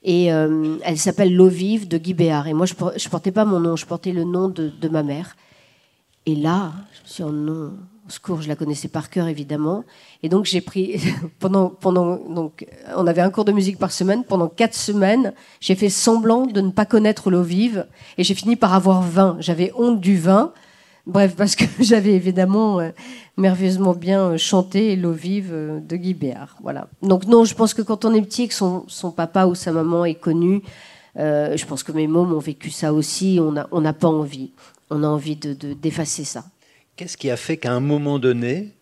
et euh, elle s'appelle L'eau vive de Guy Béard. Et moi je, je portais pas mon nom, je portais le nom de, ma mère. Et là, je me suis dit oh non, au secours, je la connaissais par cœur évidemment. Et donc j'ai pris [laughs] pendant pendant donc on avait un cours de musique par semaine pendant quatre semaines. J'ai fait semblant de ne pas connaître l'eau vive et j'ai fini par avoir 20. J'avais honte du vin. Bref, parce que [laughs] j'avais évidemment euh, merveilleusement bien euh, chanté L'eau vive euh, de Guy Béard. Voilà. Donc non, je pense que quand on est petit et que son, papa ou sa maman est connu, je pense que mes mômes ont vécu ça aussi, on n'a on pas envie. On a envie d'effacer de, d'effacer ça. Qu'est-ce qui a fait qu'à un moment donné,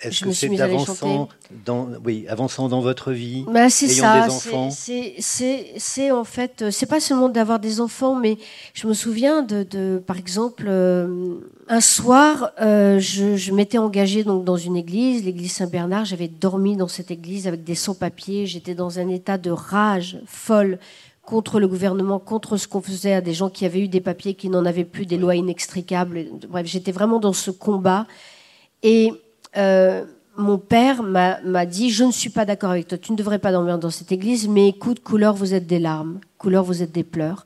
est-ce que c'est avançant dans, oui, avançant dans votre vie bah, C'est ça. Des enfants c'est en fait, euh, c'est pas seulement d'avoir des enfants, mais je me souviens de, de par exemple, euh, un soir, euh, je, je m'étais engagée donc dans une église, l'église Saint-Bernard. J'avais dormi dans cette église avec des sans-papiers. J'étais dans un état de rage folle contre le gouvernement, contre ce qu'on faisait à des gens qui avaient eu des papiers, qui n'en avaient plus, des lois inextricables. Bref, j'étais vraiment dans ce combat. Et euh, mon père m'a dit Je ne suis pas d'accord avec toi, tu ne devrais pas dormir dans cette église, mais écoute, couleur, vous êtes des larmes, couleur, vous êtes des pleurs.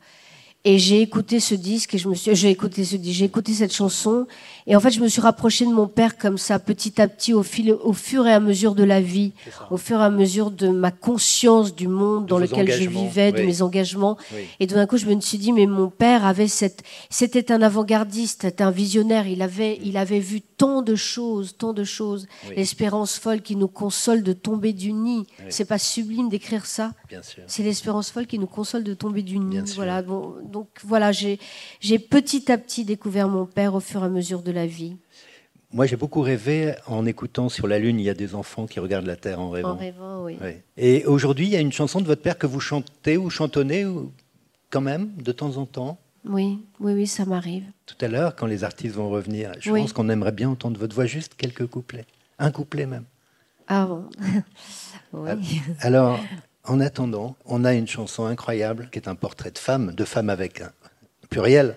Et j'ai écouté ce disque et je me suis, j'ai écouté ce disque, j'ai écouté cette chanson. Et en fait, je me suis rapprochée de mon père comme ça, petit à petit, au, fil, au fur et à mesure de la vie, au fur et à mesure de ma conscience du monde dans lequel je vivais, de mes engagements. Et tout d'un coup, je me suis dit, mais mon père avait cette, c'était un avant-gardiste, c'était un visionnaire. Il avait, il avait vu tant de choses, tant de choses. L'espérance folle qui nous console de tomber du nid. C'est pas sublime d'écrire ça? C'est l'espérance folle qui nous console de tomber du nid. voilà. Bon, donc voilà, j'ai petit à petit découvert mon père au fur et à mesure de la vie. Moi, j'ai beaucoup rêvé en écoutant sur la Lune, il y a des enfants qui regardent la Terre en rêvant. En rêvant, oui. Et aujourd'hui, il y a une chanson de votre père que vous chantez ou chantonnez quand même, de temps en temps? Oui, oui, oui, ça m'arrive. Tout à l'heure, quand les artistes vont revenir, je pense qu'on aimerait bien entendre votre voix, juste quelques couplets. Un couplet même. Ah bon? [laughs] Oui. Alors, en attendant, on a une chanson incroyable qui est un portrait de femme, de femme avec un pluriel,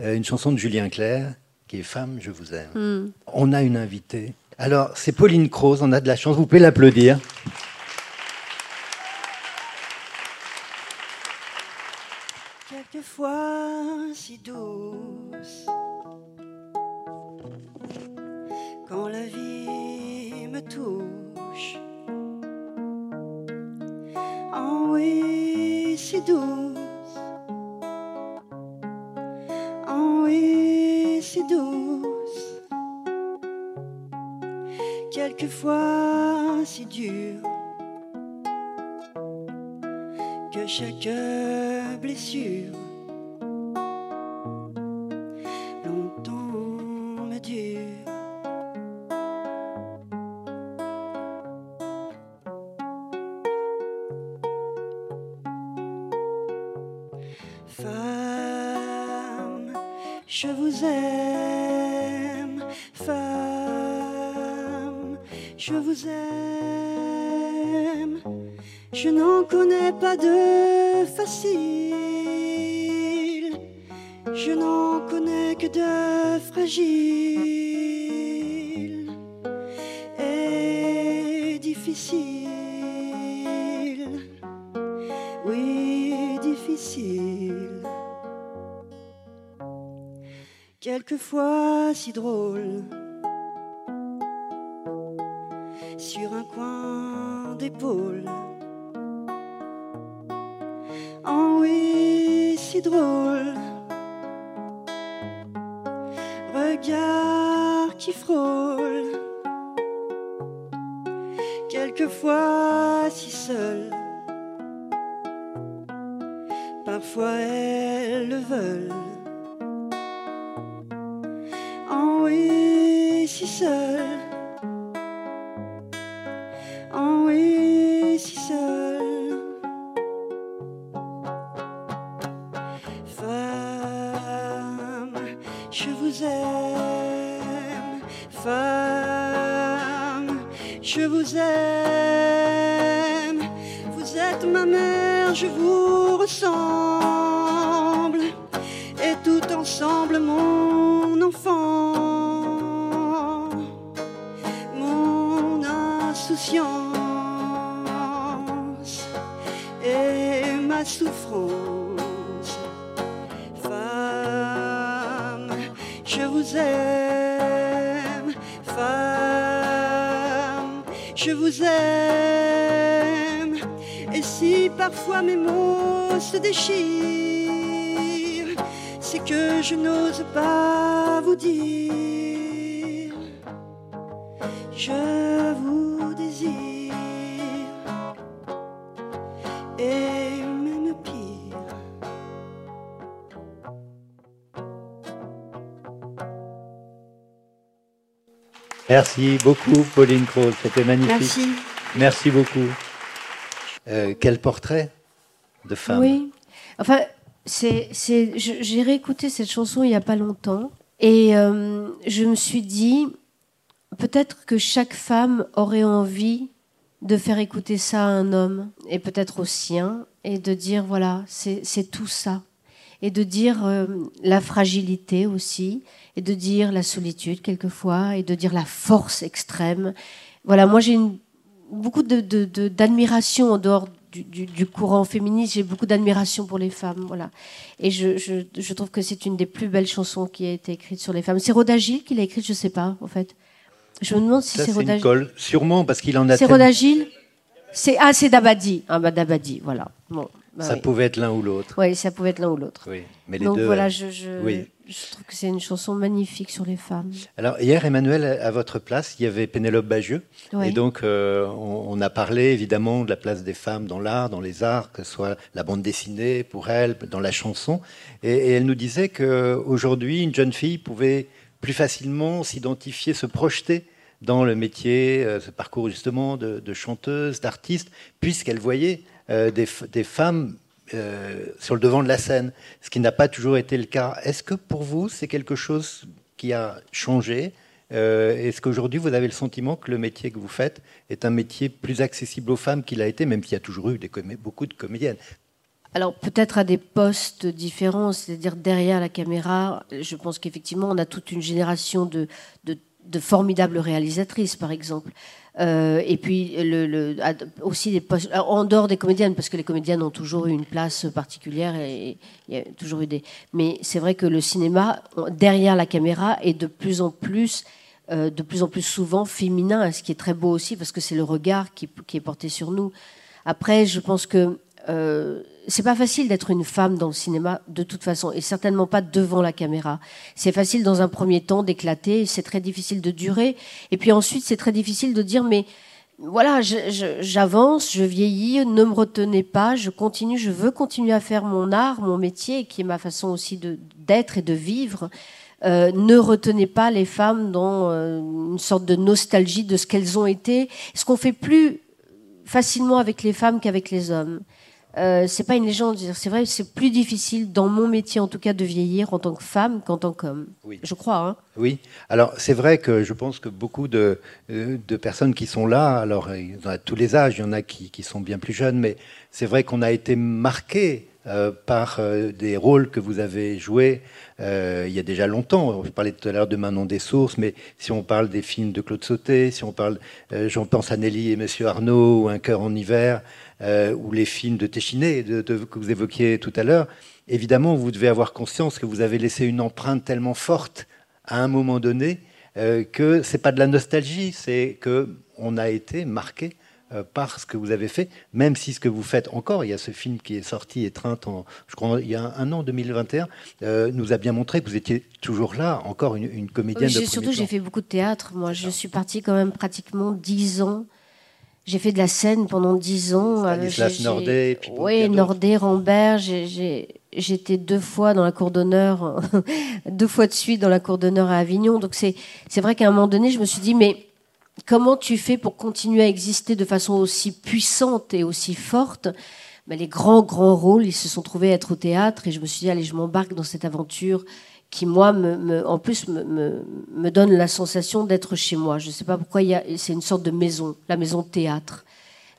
euh, une chanson de Julien Clerc qui est Femme, je vous aime. Hmm. On a une invitée. Alors, c'est Pauline Croze, on a de la chance, vous pouvez l'applaudir. Quelquefois si douce, quand la vie me touche oui, si douce. Oh oui, si douce. Quelquefois si dur que chaque blessure quelquefois si drôle. Sur un coin d'épaule. Oh oui, si drôle. Regard qui frôle. Quelquefois si seul. Parfois elles le veulent. Ensemble, mon enfant, mon insouciance et ma souffrance. Femme, je vous aime. Femme, je vous aime. Et si parfois mes mots se déchirent, que je n'ose pas vous dire. Je vous désire. Et même pire. Merci beaucoup, Pauline Kroll. C'était magnifique. Merci. Merci beaucoup. Euh, quel portrait de femme? Oui. Enfin, c'est, j'ai réécouté cette chanson il n'y a pas longtemps et euh, je me suis dit peut-être que chaque femme aurait envie de faire écouter ça à un homme et peut-être au sien et de dire voilà, c'est, tout ça. Et de dire euh, la fragilité aussi, et de dire la solitude quelquefois, et de dire la force extrême. Voilà, moi j'ai beaucoup de, de- de- d'admiration en dehors du, du- du courant féministe. J'ai beaucoup d'admiration pour les femmes, voilà. Et je, je- je trouve que c'est une des plus belles chansons qui a été écrite sur les femmes. C'est Rhoda Gilles qui l'a écrite, je sais pas, en fait. Je me demande si c'est Gilles. colle. Sûrement, parce qu'il en a C'est Gilles. C'est ah, c'est Dabadi. Ah bah Dabadi, voilà. Bon, bah Ça oui. pouvait être l'un ou l'autre. Ouais, ça pouvait être l'un ou l'autre. Oui, mais les Donc deux. voilà, euh, je, je, oui. Je trouve que c'est une chanson magnifique sur les femmes. Alors hier, Emmanuel, à votre place, il y avait Pénélope Bagieux. Et donc, euh, on, on a parlé évidemment de la place des femmes dans l'art, dans les arts, que ce soit la bande dessinée pour elle, dans la chanson. Et, et elle nous disait qu'aujourd'hui, une jeune fille pouvait plus facilement s'identifier, se projeter dans le métier, euh, ce parcours justement de, de chanteuse, d'artiste, puisqu'elle voyait euh, des femmes euh, sur le devant de la scène, ce qui n'a pas toujours été le cas. Est-ce que pour vous, c'est quelque chose qui a changé Euh, Est-ce qu'aujourd'hui, vous avez le sentiment que le métier que vous faites est un métier plus accessible aux femmes qu'il a été, même s'il y a toujours eu beaucoup de comédiennes? Alors peut-être à des postes différents, c'est-à-dire derrière la caméra. Je pense qu'effectivement, on a toute une génération de formidables réalisatrices, par exemple. Euh, et puis le, le- aussi des postes en dehors des comédiennes, parce que les comédiennes ont toujours eu une place particulière et il y a toujours eu des. Mais c'est vrai que le cinéma derrière la caméra est de plus en plus euh, de plus en plus souvent féminin, ce qui est très beau aussi parce que c'est le regard qui, qui est porté sur nous. Après, je pense que euh, c'est pas facile d'être une femme dans le cinéma de toute façon, et certainement pas devant la caméra. C'est facile dans un premier temps d'éclater, c'est très difficile de durer, et puis ensuite c'est très difficile de dire mais voilà, je- je- j'avance, je, vieillis, ne me retenez pas, je continue, je veux continuer à faire mon art, mon métier, qui est ma façon aussi d'être et de vivre. Euh, ne retenez pas les femmes dans euh, une sorte de nostalgie de ce qu'elles ont été, ce qu'on fait plus facilement avec les femmes qu'avec les hommes. Euh, c'est pas une légende, c'est vrai, c'est plus difficile dans mon métier en tout cas de vieillir en tant que femme qu'en tant qu'homme. Oui. Je crois. Hein. Oui, alors c'est vrai que je pense que beaucoup de, euh, de personnes qui sont là, alors à tous les âges, il y en a qui, qui sont bien plus jeunes, mais c'est vrai qu'on a été marqué euh, par euh, des rôles que vous avez joués euh, il y a déjà longtemps. Je parlais tout à l'heure de Manon des Sources, mais si on parle des films de Claude Sauté, si on parle, j'en pense à Nelly et Monsieur Arnaud, ou Un cœur en hiver, ou les films de Téchiné que vous évoquiez tout à l'heure, évidemment, vous devez avoir conscience que vous avez laissé une empreinte tellement forte à un moment donné que c'est pas de la nostalgie, c'est que on a été marqué par ce que vous avez fait, même si ce que vous faites encore, il y a ce film qui est sorti étreinte en, je crois, il y a un an, 2021, euh, nous a bien montré que vous étiez toujours là, encore une, une comédienne Oui, de surtout, j'ai fait beaucoup de théâtre. Moi, je suis partie quand même pratiquement dix ans. J'ai fait de la scène pendant dix ans. Euh, Stanislas Nordet, Oui. Nordet, Rambert. J'étais deux fois dans la cour d'honneur, [laughs] deux fois de suite dans la cour d'honneur à Avignon. Donc c'est vrai qu'à un moment donné, je me suis dit, mais comment tu fais pour continuer à exister de façon aussi puissante et aussi forte? Ben, Les grands, grands rôles, ils se sont trouvés être au théâtre et je me suis dit, allez, je m'embarque dans cette aventure qui moi, me, en plus, me, me, donne la sensation d'être chez moi. Je ne sais pas pourquoi, c'est une sorte de maison, la maison de théâtre.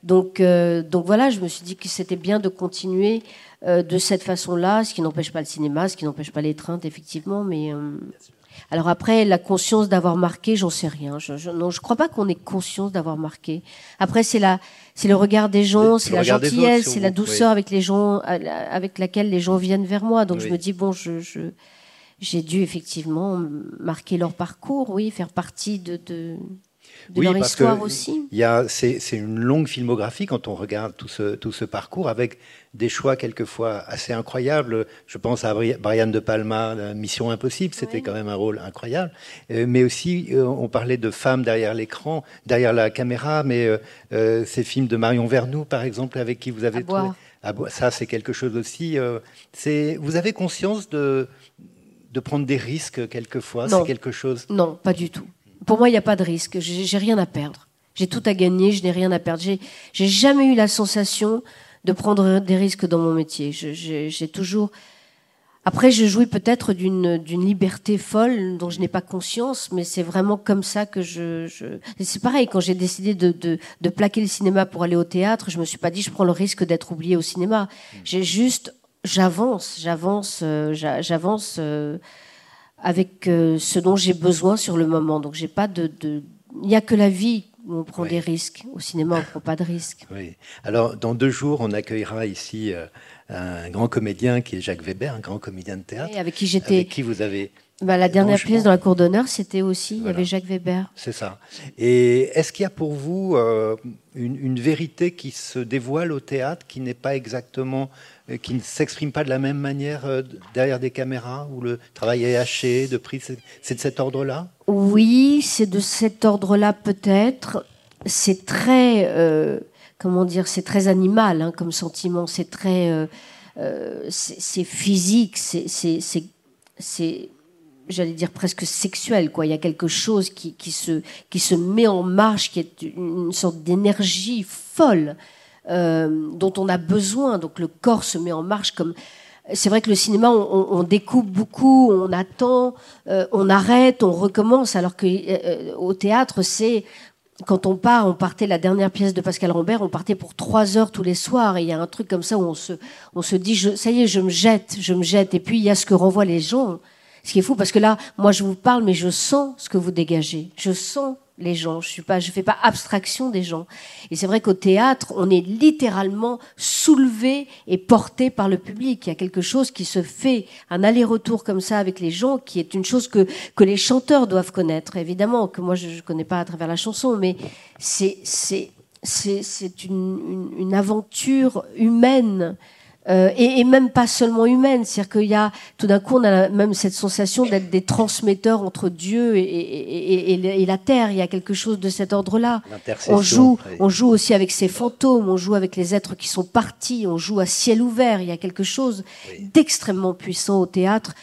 Donc, euh, donc voilà, je me suis dit que c'était bien de continuer euh, de cette façon-là, ce qui n'empêche pas le cinéma, ce qui n'empêche pas l'étreinte, effectivement. Mais euh, alors après, la conscience d'avoir marqué, j'en sais rien. Je, je, non, je crois pas qu'on ait conscience d'avoir marqué. Après, c'est la, c'est le regard des gens, c'est la gentillesse, c'est la douceur avec les gens, avec laquelle les gens viennent vers moi. Donc je me dis bon, je, je j'ai dû effectivement marquer leur parcours, oui, faire partie de, de, leur histoire aussi. C'est une longue filmographie quand on regarde tout ce, tout ce parcours avec des choix quelquefois assez incroyables. Je pense à Brian De Palma, Mission Impossible, c'était quand même un rôle incroyable. Euh, mais aussi, euh, on parlait de femmes derrière l'écran, derrière la caméra, mais euh, ces films de Marion Vernou, par exemple, avec qui vous avez trouvé. Ça, c'est quelque chose aussi. vous avez conscience de de prendre des risques quelquefois? C'est quelque chose Non, pas du tout. Pour moi, il n'y a pas de risque. J'ai rien à perdre. J'ai tout à gagner, je n'ai rien à perdre. J'ai jamais eu la sensation de prendre des risques dans mon métier. J'ai toujours. Après, je jouis peut-être d'une liberté folle dont je n'ai pas conscience, mais c'est vraiment comme ça que je. C'est pareil, quand j'ai décidé de, de, plaquer le cinéma pour aller au théâtre, je me suis pas dit je prends le risque d'être oublié au cinéma. J'ai juste j'avance, j'avance, euh, j'avance euh, avec euh, ce dont j'ai besoin sur le moment. Donc j'ai pas de, il n'y a que la vie où on prend des risques. Au cinéma, on ne prend pas de risques. [laughs] Oui. Alors, dans deux jours, on accueillera ici un grand comédien qui est Jacques Weber, un grand comédien de théâtre. avec qui j'étais. Avec qui vous avez. Bah, la dernière pièce dans la cour d'honneur, c'était aussi, il y avait Jacques Weber. C'est ça. Et est-ce qu'il y a pour vous une, une, vérité qui se dévoile au théâtre, qui n'est pas exactement qui ne s'exprime pas de la même manière euh, derrière des caméras, où le travail est haché, de prise C'est de cet ordre-là? Oui, c'est de cet ordre-là peut-être. C'est très, euh, comment dire, c'est très animal hein, comme sentiment. C'est très, euh, c'est physique, c'est, j'allais dire presque sexuel. Quoi. Il y a quelque chose qui, se, qui se met en marche, qui est une sorte d'énergie folle euh, dont on a besoin. Donc le corps se met en marche comme. C'est vrai que le cinéma, on, découpe beaucoup, on attend, euh, on arrête, on recommence, alors que euh, au théâtre, c'est quand on part, on partait la dernière pièce de Pascal Rambert, on partait pour trois heures tous les soirs. Et il y a un truc comme ça où on se, on se dit, je, ça y est, je me jette, je me jette. Et puis il y a ce que renvoient les gens. Ce qui est fou, parce que là, moi, je vous parle, mais je sens ce que vous dégagez. Je sens les gens. Je suis pas, je fais pas abstraction des gens. Et c'est vrai qu'au théâtre, on est littéralement soulevé et porté par le public. Il y a quelque chose qui se fait, un aller-retour comme ça avec les gens, qui est une chose que que les chanteurs doivent connaître. Évidemment que moi je, ne connais pas à travers la chanson, mais c'est c'est c'est une, une, une aventure humaine euh, et, et, même pas seulement humaine, c'est-à-dire qu'il y a tout d'un coup on a même cette sensation d'être des transmetteurs entre Dieu et, et, et, la terre. Il y a quelque chose de cet ordre-là. On joue, on joue aussi avec ces fantômes, on joue avec les êtres qui sont partis, on joue à ciel ouvert. Il y a quelque chose d'extrêmement puissant au théâtre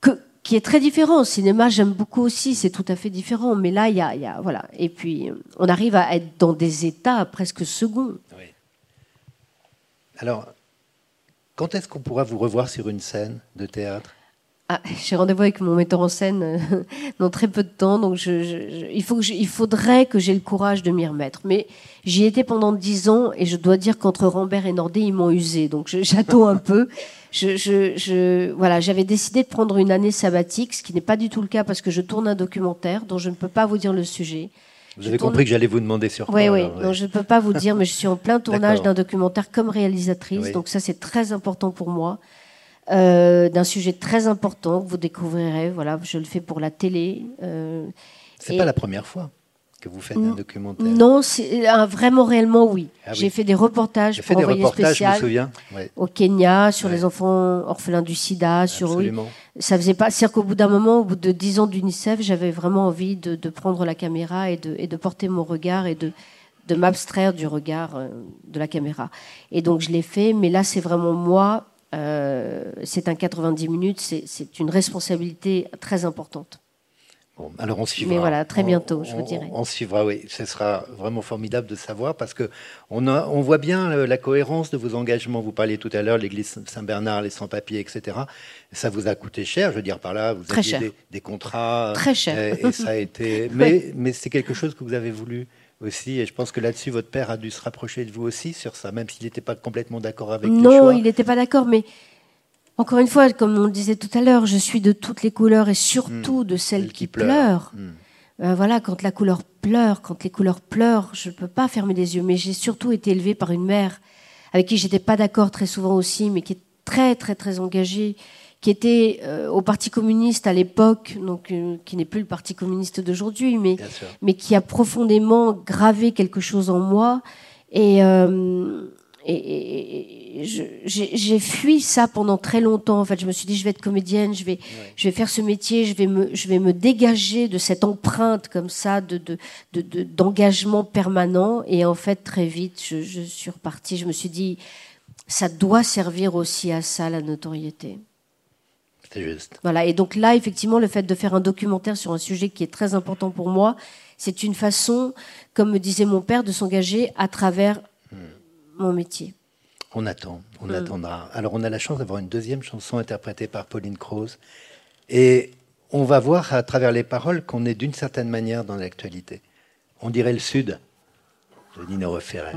que, qui est très différent. Au cinéma, j'aime beaucoup aussi, c'est tout à fait différent. Mais là, il y a, il y a voilà. Et puis, on arrive à être dans des états presque seconds. Oui. Alors, quand est-ce qu'on pourra vous revoir sur une scène de théâtre? Ah, j'ai rendez-vous avec mon metteur en scène euh, [laughs] dans très peu de temps, donc il, faut faudrait que j'ai le courage de m'y remettre. Mais j'y étais pendant dix ans et je dois dire qu'entre Rambert et Nordé, ils m'ont usé, donc [laughs] j'attends un peu. Voilà, j'avais décidé de prendre une année sabbatique, ce qui n'est pas du tout le cas parce que je tourne un documentaire dont je ne peux pas vous dire le sujet. Vous avez compris que j'allais vous demander sur quoi Oui, oui. Non, je ne peux pas vous dire, mais je suis en plein tournage d'un documentaire comme réalisatrice. Donc ça, c'est très important pour moi. Euh, d'un sujet très important que vous découvrirez. Voilà, je le fais pour la télé. Euh, c'est pas la première fois que vous faites un documentaire Non, c'est vraiment réellement oui. Ah J'ai fait des reportages pour fait des spécial au Kenya sur les enfants orphelins du SIDA, sur oui. Ça faisait pas, c'est qu'au bout d'un moment, au bout de dix ans d'UNICEF, j'avais vraiment envie de, prendre la caméra et de, et de porter mon regard et de de m'abstraire du regard euh, de la caméra. Et donc je l'ai fait, mais là c'est vraiment moi. Euh, c'est un 90 minutes, c'est une responsabilité très importante. Bon, alors on suivra. Mais voilà, très bientôt, on, je vous dirai. On, suivra, oui. Ce sera vraiment formidable de savoir parce que on, on voit bien euh, la cohérence de vos engagements. Vous parliez tout à l'heure, l'église Saint-Bernard, les sans-papiers, etc. Ça vous a coûté cher, je veux dire par là, vous très aviez des, des, contrats. Très cher. Et, et ça a [laughs] été. Mais, mais c'est quelque chose que vous avez voulu aussi. Et je pense que là-dessus, votre père a dû se rapprocher de vous aussi sur ça, même s'il n'était pas complètement d'accord avec non, le choix. Non, il n'était pas d'accord, mais encore une fois, comme on le disait tout à l'heure, je suis de toutes les couleurs et surtout mmh. de celles Celle qui, qui pleurent. pleurent. Mmh. Euh, voilà, quand la couleur pleure, quand les couleurs pleurent, je ne peux pas fermer les yeux. Mais j'ai surtout été élevée par une mère avec qui j'étais pas d'accord très souvent aussi, mais qui est très très très engagée, qui était euh, au Parti communiste à l'époque, donc euh, qui n'est plus le Parti communiste d'aujourd'hui, mais qui a profondément gravé quelque chose en moi. Et, euh, et, et- j'ai fui ça pendant très longtemps. En fait, je me suis dit, je vais être comédienne, je vais, je vais faire ce métier, je vais me, je vais me dégager de cette empreinte comme ça de de- de- de- d'engagement permanent. Et en fait, très vite, je, je suis repartie. Je me suis dit, ça doit servir aussi à ça, la notoriété. C'est juste. Voilà. Et donc là, effectivement, le fait de faire un documentaire sur un sujet qui est très important pour moi, c'est une façon, comme me disait mon père, de s'engager à travers mon métier. On attend, on Mm. attendra. Alors, on a la chance d'avoir une deuxième chanson interprétée par Pauline Croze. Et on va voir à travers les paroles qu'on est d'une certaine manière dans l'actualité. On dirait le Sud de Nino Referret.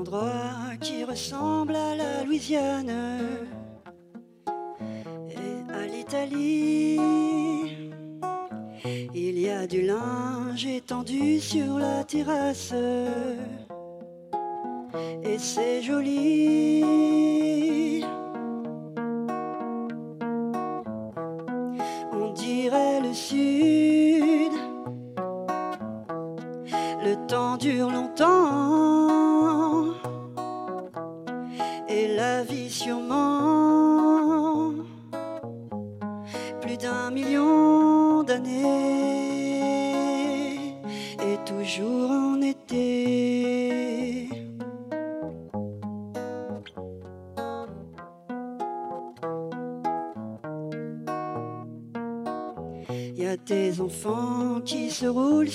Endroit qui ressemble à la Louisiane et à l'Italie. Il y a du linge étendu sur la terrasse et c'est joli.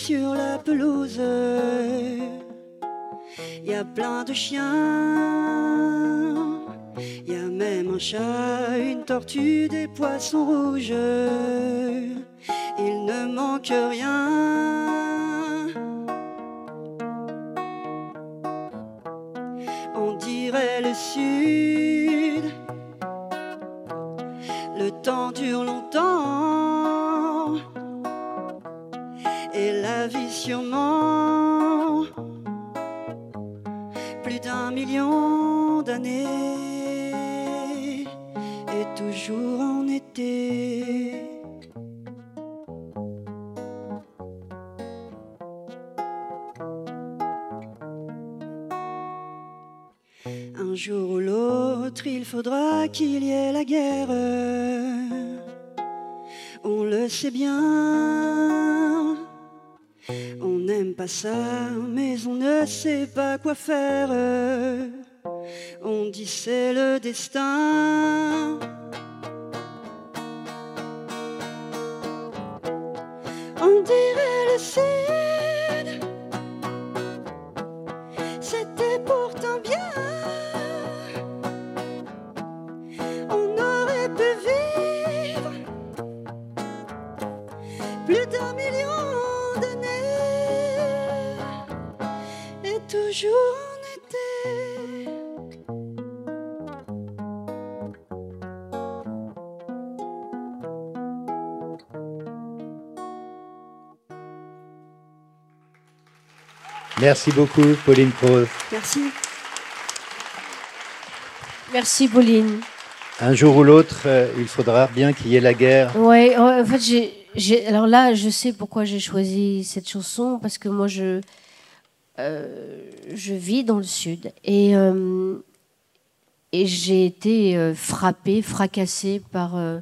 Sur la pelouse. Y a plein de chiens. Y a même un chat, une tortue, des poissons rouges. Il ne manque rien. On n'aime pas ça, mais on ne sait pas quoi faire. On dit c'est le destin. On dirait le sud. Merci beaucoup, Pauline Croze. Merci. Merci, Pauline. Un jour ou l'autre, euh, il faudra bien qu'il y ait la guerre. Ouais, en fait, j'ai, j'ai- alors là, je sais pourquoi j'ai choisi cette chanson parce que moi, je, euh, je vis dans le sud et euh, et j'ai été euh, frappée, fracassée par euh,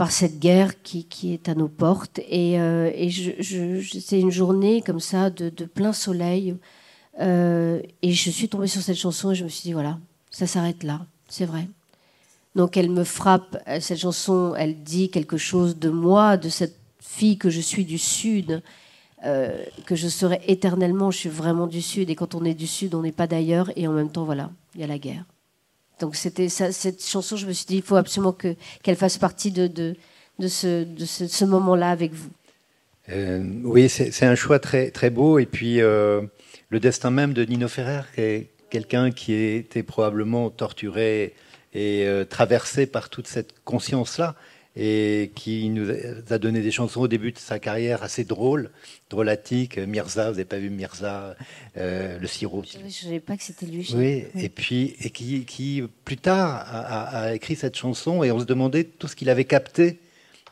par cette guerre qui, qui, est à nos portes. Et, et je, c'est une journée comme ça de, de plein soleil. et je suis tombée sur cette chanson et je me suis dit, voilà, ça s'arrête là, c'est vrai. Donc elle me frappe, cette chanson, elle dit quelque chose de moi, de cette fille que je suis du Sud, euh, que je serai éternellement, je suis vraiment du Sud, et quand on est du Sud, on n'est pas d'ailleurs, et en même temps, voilà, il y a la guerre. Donc c'était cette chanson, je me suis dit, il faut absolument qu'elle fasse partie de, ce, moment-là avec vous. Euh, oui, c'est un choix très, très beau, et puis euh, le destin même de Nino Ferrer, qui est quelqu'un qui était probablement torturé et traversé par toute cette conscience-là et qui nous a donné des chansons au début de sa carrière assez drôles, drôlatiques. Mirza, vous n'avez pas vu Mirza, euh, le sirop. Je ne savais pas que c'était lui. Oui, et puis et qui, qui plus tard a, écrit cette chanson et on se demandait tout ce qu'il avait capté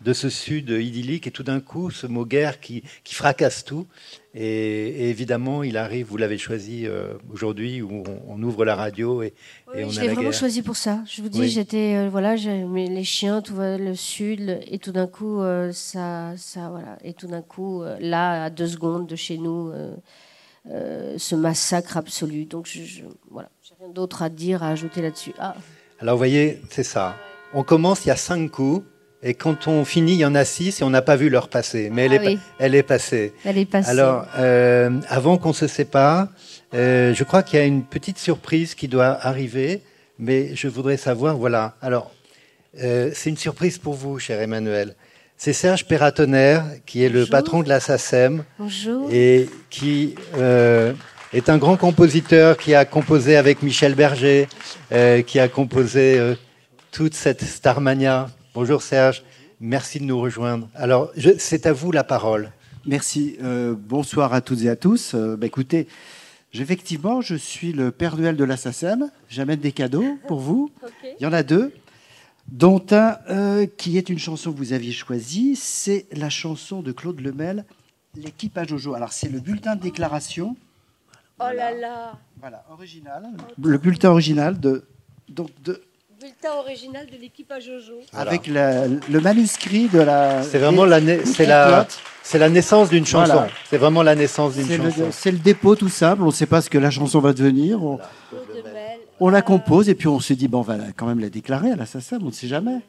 de ce sud idyllique et tout d'un coup ce mot guerre qui, qui fracasse tout. Et, évidemment il arrive vous l'avez choisi euh, aujourd'hui où on, ouvre la radio et, et on je l'ai vraiment choisi pour ça. Je vous dis j'étais euh, voilà les chiens tout le sud et tout d'un coup euh, ça ça voilà. Et tout d'un coup là à deux secondes de chez nous ce massacre absolu. Donc je, voilà. J'ai rien d'autre à dire à ajouter là-dessus. Ah. alors vous voyez c'est ça. On commence il y a cinq coups et quand on finit, il y en a six et on n'a pas vu leur passer. Mais elle, ah est, elle est passée. Elle est passée. Alors, euh, avant qu'on se sépare, euh, je crois qu'il y a une petite surprise qui doit arriver. Mais je voudrais savoir, voilà. Alors, euh, c'est une surprise pour vous, cher Emmanuel. C'est Serge Perratonnerre, qui est le patron de la SACEM. Bonjour. Et qui est un grand compositeur qui a composé avec Michel Berger, qui a composé toute cette Starmania Bonjour Serge, merci de nous rejoindre. Alors, c'est à vous la parole. Merci. Euh, bonsoir à toutes et à tous. Euh, bah, écoutez, effectivement, je suis le Père Noël de la SACEM. J'amène des cadeaux pour vous. Il y en a deux, dont un euh, qui est une chanson que vous aviez choisie. C'est la chanson de Claude Lemel, L'équipe à Jojo. Alors, c'est le bulletin de déclaration. Oh là là Voilà, original. Le bulletin original de, donc de bulletin original de l'équipe à Jojo. Avec le manuscrit de la. C'est vraiment la, c'est la, c'est la naissance d'une chanson. C'est vraiment la naissance d'une chanson. C'est le dépôt tout simple. On ne sait pas ce que la chanson va devenir. On, la compose et puis on se dit bon, on va quand même la déclarer à la SACEM. On ne sait jamais.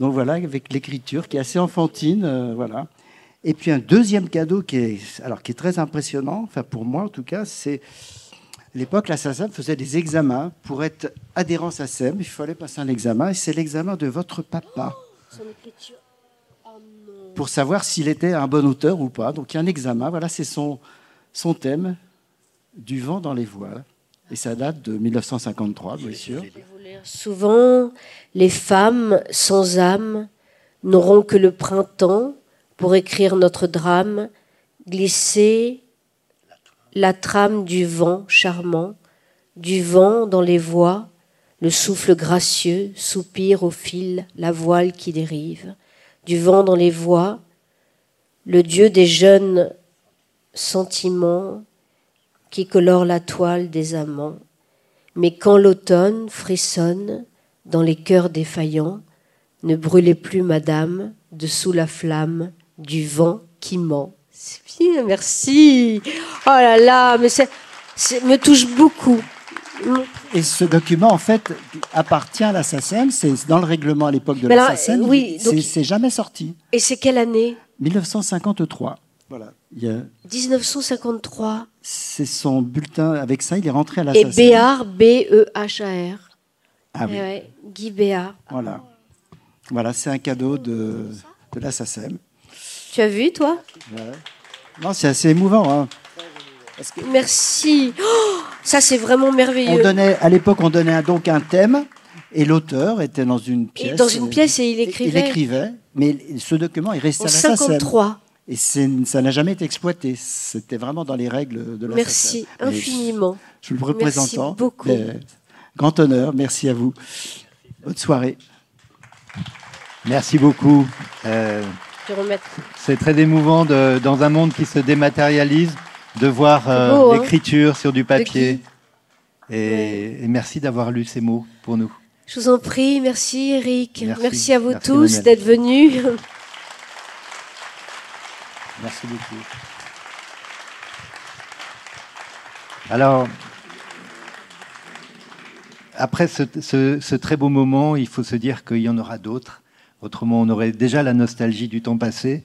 Donc voilà, avec l'écriture qui est assez enfantine, euh, voilà. Et puis un deuxième cadeau qui est, alors qui est très impressionnant, enfin pour moi en tout cas, c'est l'époque, la faisait des examens. Pour être adhérent SACEM, il fallait passer un examen. Et c'est l'examen de votre papa. Pour savoir s'il était un bon auteur ou pas. Donc il y a un examen. Voilà, c'est son, son thème, Du vent dans les voiles. Et ça date de 1953, bien sûr. Souvent, les femmes sans âme n'auront que le printemps pour écrire notre drame, glisser la trame du vent charmant, du vent dans les voies, le souffle gracieux soupire au fil la voile qui dérive, du vent dans les voies, le Dieu des jeunes sentiments qui colore la toile des amants. Mais quand l'automne frissonne dans les cœurs défaillants, ne brûlez plus, madame, dessous la flamme du vent qui ment. Merci. Oh là là, mais ça me touche beaucoup. Et ce document, en fait, appartient à la SACEM. C'est dans le règlement à l'époque de la SACEM. Oui, c'est jamais sorti. Et c'est quelle année? 1953. Voilà. 1953. C'est son bulletin. Avec ça, il est rentré à la Et Béard, B-E-H-A-R. Ah oui. Eh Guy Béard. Voilà. Voilà, c'est un cadeau de, de la SACEM. Tu as vu, toi? Non, c'est assez émouvant. Hein. Merci. Oh, ça, c'est vraiment merveilleux. On donnait, à l'époque, on donnait donc un thème et l'auteur était dans une pièce. dans une pièce et il écrivait. Il écrivait, mais ce document, il restait en à la 53. Et ça n'a jamais été exploité. C'était vraiment dans les règles de la Merci infiniment. Je suis le représentant. Merci beaucoup. Grand honneur. Merci à vous. Bonne soirée. Merci beaucoup. Euh, c'est très émouvant dans un monde qui se dématérialise de voir euh, hein. l'écriture sur du papier. Et, merci d'avoir lu ces mots pour nous. Je vous en prie, merci Eric. Merci, à vous tous d'être venus. Merci beaucoup. Alors, après ce, très beau moment, il faut se dire qu'il y en aura d'autres. Autrement, on aurait déjà la nostalgie du temps passé.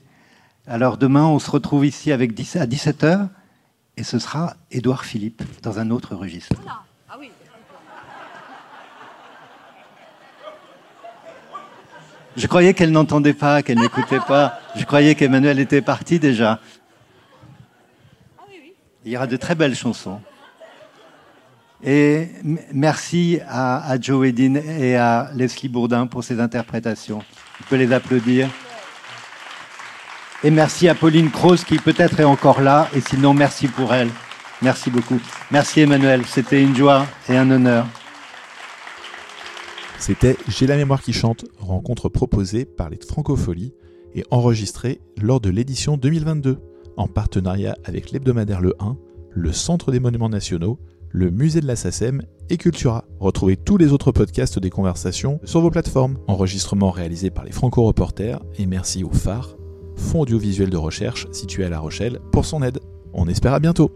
Alors demain, on se retrouve ici avec à 17h et ce sera Édouard Philippe dans un autre registre. Ah Je croyais qu'elle n'entendait pas, qu'elle n'écoutait pas. Je croyais qu'Emmanuel était parti déjà. Ah Il y aura de très belles chansons. Et merci à, Joe Edin et à Leslie Bourdin pour ces interprétations. On peut les applaudir. Et merci à Pauline Croze qui peut-être est encore là. Et sinon, merci pour elle. Merci beaucoup. Merci Emmanuel. C'était une joie et un honneur. C'était J'ai la mémoire qui chante, rencontre proposée par les Francopholies et enregistrée lors de l'édition 2022 en partenariat avec l'hebdomadaire Le 1, le Centre des Monuments Nationaux, le Musée de la SACEM et Cultura. Retrouvez tous les autres podcasts des conversations sur vos plateformes. Enregistrement réalisé par les Franco-Reporters et merci au phare, fonds audiovisuel de recherche situé à La Rochelle, pour son aide. On espère à bientôt